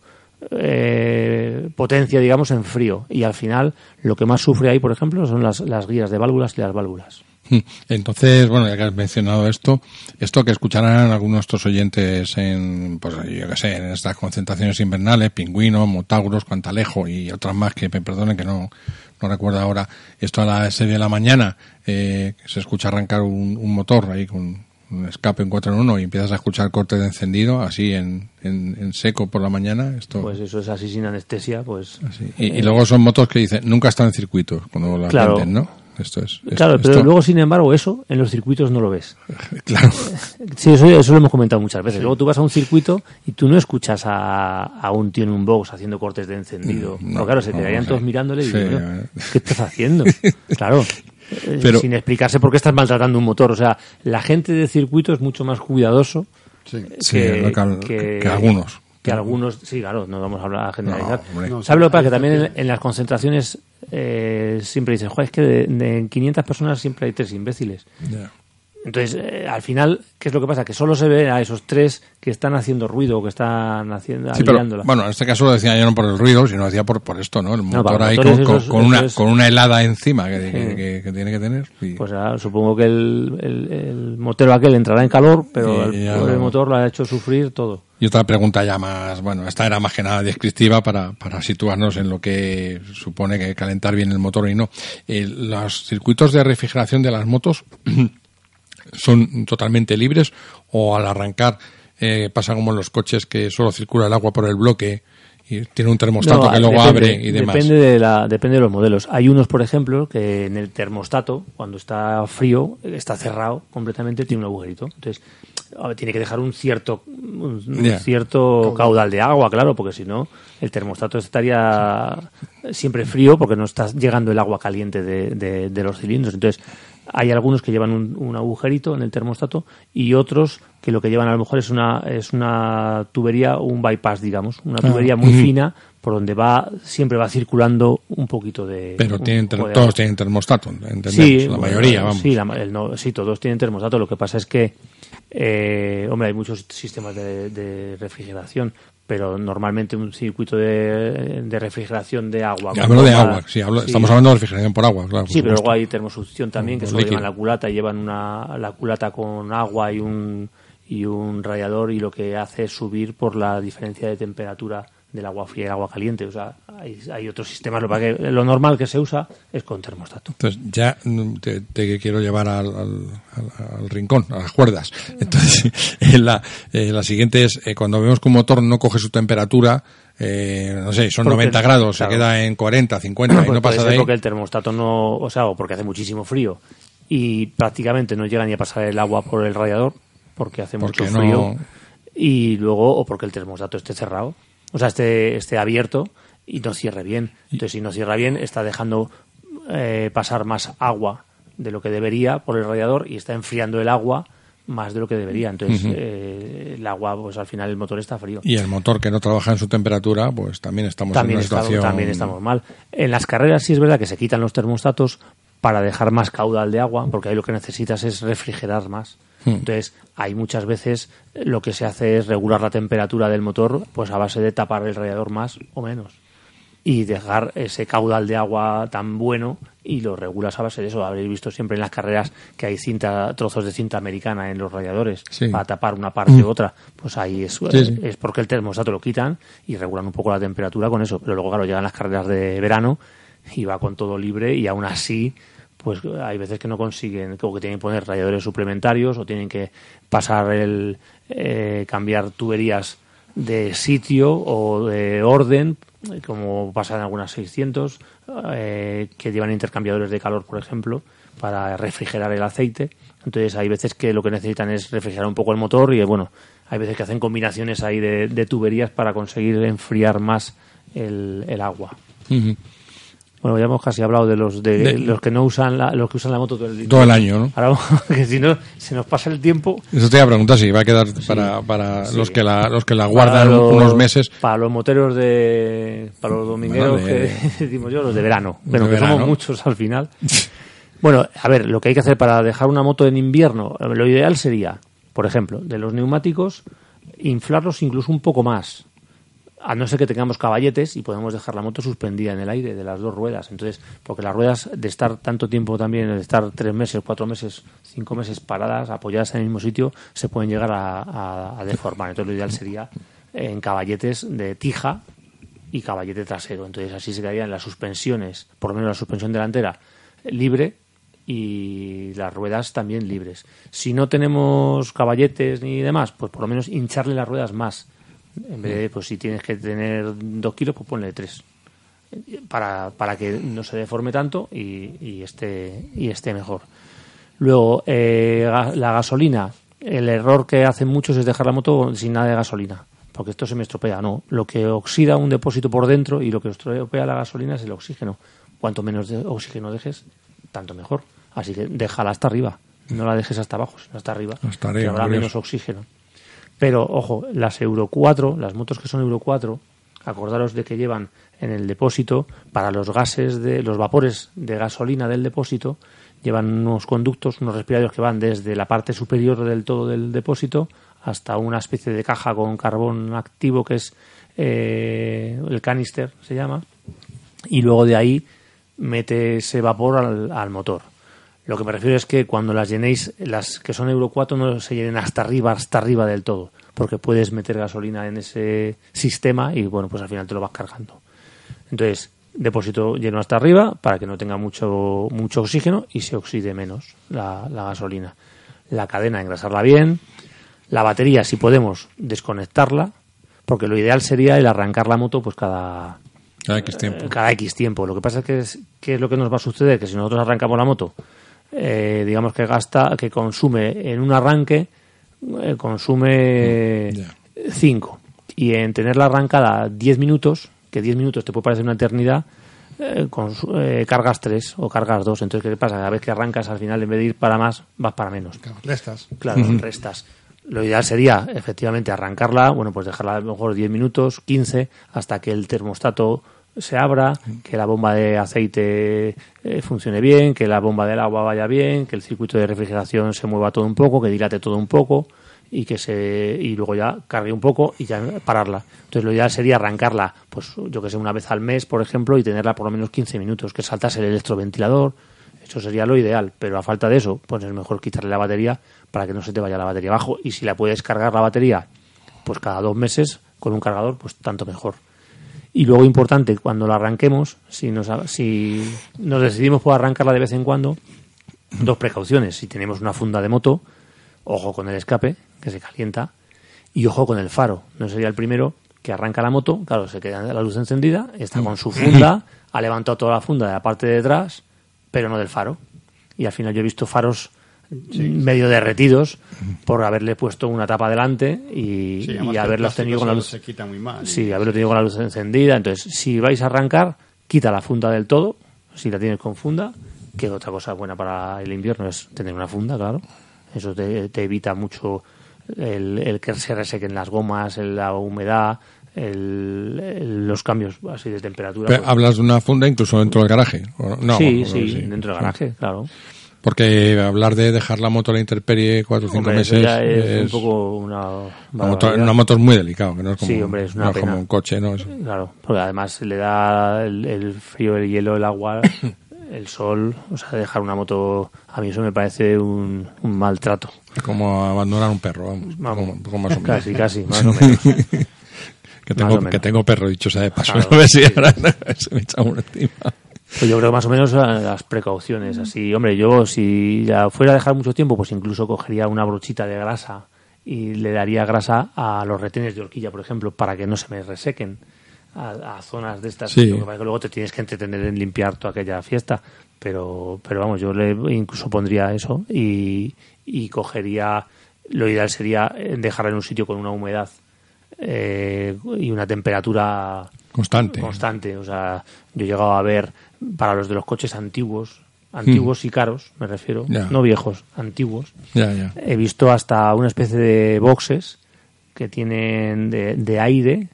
eh, potencia, digamos, en frío. Y al final lo que más sufre ahí, por ejemplo, son las, las guías de válvulas y las válvulas. Entonces, bueno, ya que has mencionado esto, esto que escucharán algunos de nuestros oyentes en, pues yo qué sé, en estas concentraciones invernales, pingüinos, motauros, cuantalejo y otras más que me perdonen que no, no recuerdo ahora, esto a las 6 de la mañana, eh, se escucha arrancar un, un motor ahí con un escape en 4 en 1 y empiezas a escuchar corte de encendido así en, en, en seco por la mañana, esto... Pues eso es así sin anestesia, pues... así. Y, y luego son motos que dicen, nunca están en circuitos cuando las Claro. venden, ¿no? Esto es... esto- Claro, pero esto- luego, sin embargo, eso en los circuitos no lo ves. Claro. Sí, eso, eso lo hemos comentado muchas veces. Luego tú vas a un circuito y tú no escuchas a, a un tío en un box haciendo cortes de encendido. Mm, no, claro, se no, quedarían sí. todos mirándole y Sí, diciendo, eh. ¿qué estás haciendo? claro. eh, Pero- sin explicarse por qué estás maltratando un motor. O sea, la gente de circuito es mucho más cuidadoso Sí. Sí, que al- que algunos. Que algunos, sí, claro, no vamos a hablar a generalizar. No, ¿Sabes lo que pasa? Que también en, las concentraciones eh, siempre dicen, joder, es que de, de 500 personas siempre hay tres imbéciles. Entonces, eh, al final, ¿qué es lo que pasa? Que solo se ve a esos tres que están haciendo ruido o que están haciendo, Sí, pero bueno, en este caso lo decía yo no por el ruido, sino lo decía por, por esto, ¿no? El motor ahí con, una, es- con una helada encima que, que- Sí. que- que tiene que tener. y- Pues ah, supongo que el, el- el motero aquel entrará en calor, pero el motor lo ha hecho sufrir todo. Y otra pregunta ya más, bueno, esta era más que nada descriptiva para, para situarnos en lo que supone que calentar bien el motor y no. Eh, los circuitos de refrigeración de las motos son totalmente libres o al arrancar eh, pasa como en los coches que solo circula el agua por el bloque y tiene un termostato No, que luego depende, abre y demás. Depende de, la, depende de los modelos. Hay unos, por ejemplo, que en el termostato, cuando está frío, está cerrado completamente, tiene un agujerito. Entonces, tiene que dejar un cierto un cierto caudal de agua, claro, porque si no, el termostato estaría siempre frío porque no está llegando el agua caliente de, de- de los cilindros. Entonces, hay algunos que llevan un, un agujerito en el termostato y otros que lo que llevan a lo mejor es una, es una tubería, un bypass, digamos, una tubería muy fina por donde va siempre va circulando un poquito de. Pero un tienen, poco ter- de todos tienen termostato, entendemos, Sí, la bueno, mayoría, vamos. Sí, la ma- el no- sí, todos tienen termostato. Lo que pasa es que, eh, hombre, hay muchos sistemas de, de refrigeración, pero normalmente un circuito de, de refrigeración de agua. Hablo de agua, sí, hablo- estamos hablando de refrigeración por agua, claro. por Sí, pero luego hay termosucción también, que solo llevan la culata, y llevan una, la culata con agua y un, y un radiador, y lo que hace es subir por la diferencia de temperatura del agua fría y el agua caliente. O sea, hay, hay otros sistemas. Lo, que normal que se usa es con termostato. Entonces ya mm, te, te quiero llevar al, al- al- al rincón, a las cuerdas. Entonces eh, la, eh, la siguiente es eh, cuando vemos que un motor no coge su temperatura, eh, no sé, son Porque- 90 grados, claro. se queda en 40, 50 y Pues no pasa de ahí. porque el termostato no, o sea, o porque hace muchísimo frío y prácticamente no llega ni a pasar el agua por el radiador porque hace Porque mucho no- frío y luego o porque el termostato esté cerrado, o sea, esté, esté abierto y no cierre bien. Entonces, si no cierra bien, está dejando eh, pasar más agua de lo que debería por el radiador y está enfriando el agua más de lo que debería. Entonces, eh, el agua, pues al final el motor está frío Y el motor que no trabaja en su temperatura, pues también estamos también, en una estamos, situación... también estamos mal. En las carreras sí es verdad que se quitan los termostatos para dejar más caudal de agua, porque ahí lo que necesitas es refrigerar más. Hmm. Entonces, hay muchas veces lo que se hace es regular la temperatura del motor pues a base de tapar el radiador más o menos y dejar ese caudal de agua tan bueno y lo regulas a base de eso. Habréis visto siempre en las carreras que hay cinta, trozos de cinta americana en los radiadores Sí. para tapar una parte u otra. Pues ahí es, Sí, sí. es porque el termostato lo quitan y regulan un poco la temperatura con eso. Pero luego, claro, llegan las carreras de verano y va con todo libre y aún así pues hay veces que no consiguen, o que tienen que poner radiadores suplementarios o tienen que pasar el, eh, cambiar tuberías de sitio o de orden, como pasa en algunas 600, eh, que llevan intercambiadores de calor, por ejemplo, para refrigerar el aceite. Entonces hay veces que lo que necesitan es refrigerar un poco el motor y, bueno, hay veces que hacen combinaciones ahí de, tuberías para conseguir enfriar más el, agua. Bueno, ya hemos casi hablado de los de, De- los que no usan la, los que usan la moto todo el día. Todo el año, ¿no? Ahora, que si no se nos pasa el tiempo Eso te iba a preguntar si va a quedar para, para Sí. los que la, los que la guardan los- unos meses. para los moteros de para los domingueros Bueno, de- que decimos yo los de verano De bueno que verano. somos muchos al final bueno a ver lo que hay que hacer para dejar una moto en invierno eh, lo ideal sería por ejemplo de los neumáticos inflarlos incluso un poco más a no ser que tengamos caballetes y podemos dejar la moto suspendida en el aire de las dos ruedas. Entonces, porque las ruedas de estar tanto tiempo también, de estar tres meses, cuatro meses, cinco meses paradas, apoyadas en el mismo sitio, se pueden llegar a, a- a deformar. Entonces, lo ideal sería en caballetes de tija y caballete trasero. Entonces, así se quedarían las suspensiones, por lo menos la suspensión delantera, libre y las ruedas también libres. Si no tenemos caballetes ni demás, pues por lo menos hincharle las ruedas más. En vez de, pues si tienes que tener dos kilos, pues ponle tres. Para, para que no se deforme tanto y, y esté, y esté mejor. Luego, eh, la gasolina. El error que hacen muchos es dejar la moto sin nada de gasolina. Porque esto se me estropea. No, lo que oxida un depósito por dentro y lo que estropea la gasolina es el oxígeno. Cuanto menos de oxígeno dejes, tanto mejor. Así que déjala hasta arriba. No la dejes hasta abajo, sino hasta arriba. Hasta que arriba, habrá curioso. menos oxígeno. Pero, ojo, las Euro 4, las motos que son Euro 4, acordaros de que llevan en el depósito, para los gases, de los vapores de gasolina del depósito, llevan unos conductos, unos respiradores que van desde la parte superior del todo del depósito hasta una especie de caja con carbón activo que es eh, el canister, se llama, y luego de ahí mete ese vapor al, al motor. Lo que me refiero es que cuando las llenéis, las que son Euro 4 no se llenen hasta arriba, hasta arriba del todo, porque puedes meter gasolina en ese sistema y bueno, pues al final te lo vas cargando. Entonces, depósito lleno hasta arriba para que no tenga mucho, mucho oxígeno y se oxide menos la, la gasolina. La cadena, engrasarla bien. La batería, si podemos, desconectarla Porque lo ideal sería el arrancar la moto pues cada, Cada X tiempo. cada X tiempo. Lo que pasa es que es, ¿qué es lo que nos va a suceder? Que si nosotros arrancamos la moto, eh, digamos que gasta, que consume en un arranque, eh, consume Ya. 5. Y en tenerla arrancada 10 minutos, que 10 minutos te puede parecer una eternidad, eh, consu- eh, cargas 3 o cargas 2. Entonces, ¿qué pasa? Cada vez que arrancas, al final, en vez de ir para más, vas para menos. Restas. Claro, restas. Lo ideal sería, efectivamente, arrancarla, bueno, pues dejarla a lo mejor 10 minutos, 15, hasta que el termostato se abra, que la bomba de aceite eh, funcione bien, que la bomba del agua vaya bien, que el circuito de refrigeración se mueva todo un poco, que dilate todo un poco y que se y luego ya cargue un poco y ya pararla. Entonces lo ideal sería arrancarla, pues yo que sé, una vez al mes, por ejemplo, y tenerla por lo menos 15 minutos, que saltase el electroventilador, eso sería lo ideal, pero a falta de eso, pues es mejor quitarle la batería para que no se te vaya la batería abajo. Y si la puedes cargar la batería, pues cada dos meses con un cargador, pues tanto mejor. Y luego importante, cuando la arranquemos, si nos, si nos decidimos por arrancarla de vez en cuando, dos precauciones. Si tenemos una funda de moto, ojo con el escape, que se calienta, y ojo con el faro. No sería el primero que arranca la moto, claro, se queda la luz encendida, está con su funda, ha levantado toda la funda de la parte de detrás, pero no del faro. Y al final yo he visto faros medio derretidos por haberle puesto una tapa delante y, Sí, haberlos tenido con la luz Se quita muy mal. Sí, haberlo tenido con la luz encendida. Entonces, si vais a arrancar, quita la funda del todo, si la tienes con funda, que otra cosa buena para el invierno es tener una funda, claro. Eso te, te evita mucho el, el que se resequen las gomas, el- la humedad, el- el- los cambios así de temperatura. Pero, pues- ¿Hablas de una funda incluso dentro del garaje? ¿O No, sí, sí, dentro del garaje, claro. Porque hablar de dejar la moto a la intemperie cuatro o cinco meses es, es- un poco una... una, moto, una moto es muy delicado, que no es como, Sí, hombre, es una no es pena. como un coche, ¿no? Es- Claro, porque además le da el, el frío, el hielo, el agua, el sol, o sea, dejar una moto, a mí eso me parece un, un maltrato. como abandonar un perro, vamos. Vamos. Como- como más o menos. Casi, casi, más o menos. Que tengo, que tengo perro, dicho sea de paso. Claro, si sí. ahora se me echa uno encima. Pues yo creo que más o menos eh, las precauciones, así, hombre, yo si fuera a dejar mucho tiempo, pues incluso cogería una brochita de grasa y le daría grasa a los retenes de horquilla, por ejemplo, para que no se me resequen a, a zonas de estas. Sí. Que luego te tienes que entretener en limpiar toda aquella fiesta, pero, pero vamos, yo le incluso pondría eso y, y cogería, lo ideal sería eh, dejarla en un sitio con una humedad eh, y una temperatura Constante. constante. O sea, yo he llegado a ver para los de los coches antiguos, antiguos y caros, me refiero, no viejos, antiguos. He visto hasta una especie de boxes que tienen de, de aire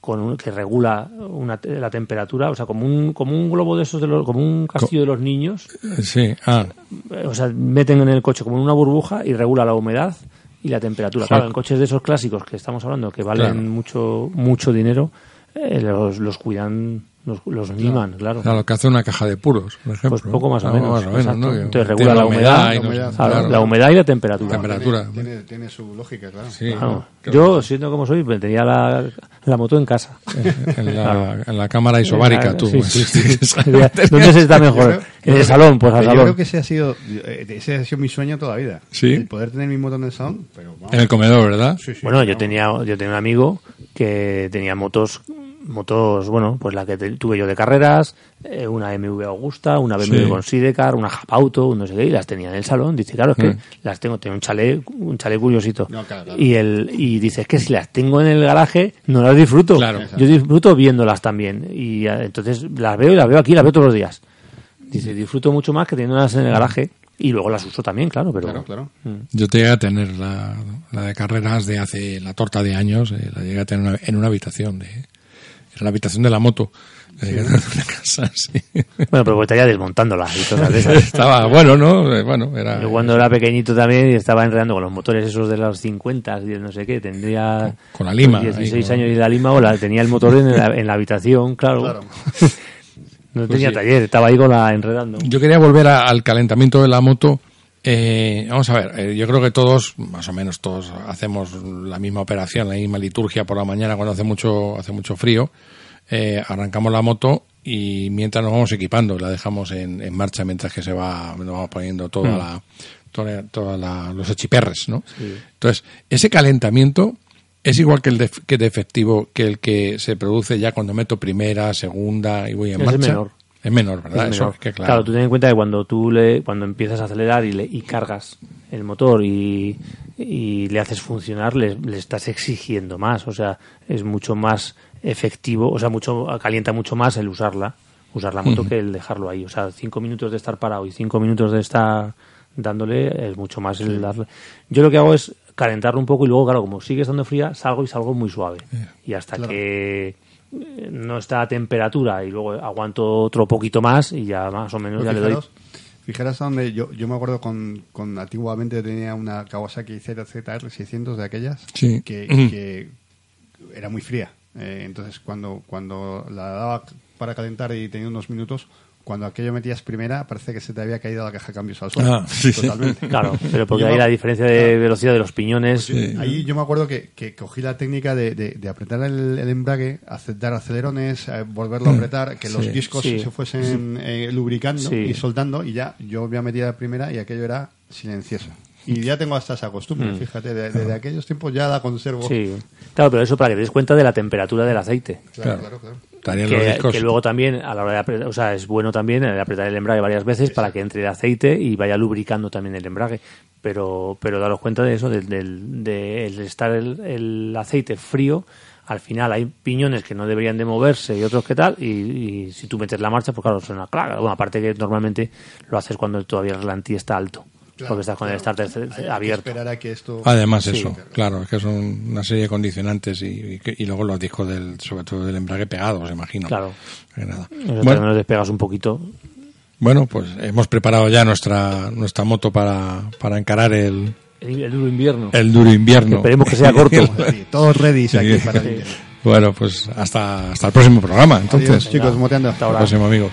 con un- que regula una, la temperatura, o sea, como un, como un globo de esos, de los, como un castillo de los niños, Sí, ah, eh, o sea, meten en el coche como en una burbuja y regula la humedad y la temperatura. Joder. Claro, en coches de esos clásicos que estamos hablando, que valen Claro. mucho mucho dinero, eh, los, los cuidan, los, los miman, claro. o sea, lo que hace una caja de puros, por ejemplo. Pues poco más o No, menos, más o menos, exacto. ¿no? Que Entonces regula la humedad, y la humedad, Claro, claro. La humedad y la temperatura. Temperatura. Tiene, tiene, tiene su lógica, claro. Sí, Claro. Yo, siendo como soy, pues, tenía la, la moto en casa. En la, Claro. en la cámara isobárica, tú. Sí, sí, sí. Esa- ¿Dónde se está Yo mejor? En el salón, pues al Yo salón. creo que ese ha sido eh, ese ha sido mi sueño toda la vida. Sí. El poder tener mi moto en el salón, pero vamos. En el comedor, ¿verdad? Sí, sí, Bueno, yo tenía, yo tenía un amigo que tenía motos, motos, bueno, pues la que te- tuve yo de carreras, eh, una BMW Augusta, una BMW Sí. con Sidecar, una Japauto, un no sé qué, y las tenía en el salón. Dice, claro, es que Mm. las tengo, tengo un chalet, un chalet curiosito. No, claro, claro. Y el, y dice, es que si las tengo en el garaje, no las disfruto. Claro. Yo disfruto viéndolas también. Y eh, entonces las veo y las veo aquí, las veo todos los días. Dice, disfruto mucho más que teniéndolas en el garaje. Y luego las uso también, claro, pero... Claro, claro. Yo llegué a tener la, la de carreras de hace la torta de años, eh, la llegué a tener una- en una habitación, de, en la habitación de la moto. Tener en una casa, sí. Bueno, pero estaría desmontándolas y de esas. Estaba bueno, ¿no? Eh, Bueno, era. Yo cuando era pequeñito también y estaba enredando con los motores esos de los 50 y de no sé qué, tendría Con la lima, 16 ahí con- años y la lima o la, tenía el motor en la, en la habitación, claro. Claro. No Pues tenía sí. taller, estaba ahí con la enredando. Yo quería volver a- al calentamiento de la moto. Eh, vamos a ver, eh, yo creo que todos, más o menos todos, hacemos la misma operación, la misma liturgia por la mañana cuando hace mucho, hace mucho frío. Eh, arrancamos la moto y mientras nos vamos equipando, la dejamos en, en marcha mientras que se va, nos vamos poniendo toda la, toda, toda la- los echiperres, ¿no? Entonces, ese calentamiento, Es igual que el de, que de efectivo que el que se produce ya cuando meto primera, segunda y voy en Es marcha. menor. Es menor, ¿verdad? Es Eso, menor. que claro. tú ten en cuenta que cuando tú le, cuando empiezas a acelerar y, le, y cargas el motor y, y le haces funcionar, le, le estás exigiendo más. O sea, es mucho más efectivo, o sea, mucho calienta mucho más el usarla, usar la moto que el dejarlo ahí. O sea, cinco minutos de estar parado y cinco minutos de estar dándole es mucho más el darle. Yo lo que hago es calentarlo un poco y luego, claro, como sigue estando fría, salgo y salgo muy suave. Y hasta que eh, no está a temperatura y luego aguanto otro poquito más y ya más o menos Pero ya le doy fijaros, fijaros a donde yo, yo me acuerdo con, con antiguamente tenía una Kawasaki ZZR 600 de aquellas Sí. que, que era muy fría. Eh, entonces cuando, cuando la daba para calentar y tenía unos minutos, cuando aquello metías primera parece que se te había caído la caja de cambios al suelo. Ah, sí, sí. Totalmente. Claro, pero porque Yo ahí me- la diferencia de velocidad de los piñones. Ahí yo me acuerdo que, que cogí la técnica de, de- de apretar el, el embrague, hacer- dar acelerones, eh, volverlo a apretar, que los discos Sí. se fuesen eh, lubricando Sí. y soltando, y ya yo me metía la primera y aquello era silencioso. Y ya tengo hasta esa costumbre, fíjate, de- desde aquellos tiempos ya la conservo. Mm. Sí, claro, pero eso para que te des cuenta de la temperatura del aceite. Claro, Claro. claro, claro. Estarían los Que, discos. que luego también a la hora de apretar, o sea, es bueno también el apretar el embrague varias veces para que entre el aceite y vaya lubricando también el embrague. Pero, pero daros cuenta de eso, del, de el estar el, el aceite frío, al final hay piñones que no deberían de moverse y otros que tal, y, y si tú metes la marcha, pues claro, suena claro. Bueno, aparte que normalmente lo haces cuando todavía el ralentí está alto, Claro, porque estás con el starter Hay que abierto. esperar a que esto... Además Sí. eso, claro, es que son una serie de condicionantes y, y, y luego los discos del, sobre todo del embrague pegados, imagino. Claro. Nada. Bueno, menos despegas un poquito. bueno, pues hemos preparado ya nuestra nuestra moto para, para encarar el, El, el duro invierno. el duro invierno. Esperemos que sea corto. Ready, todos ready aquí Sí. para el invierno. Bueno, pues hasta, hasta el próximo programa, entonces. Adiós, chicos, moteando. Hasta el próximo, amigos.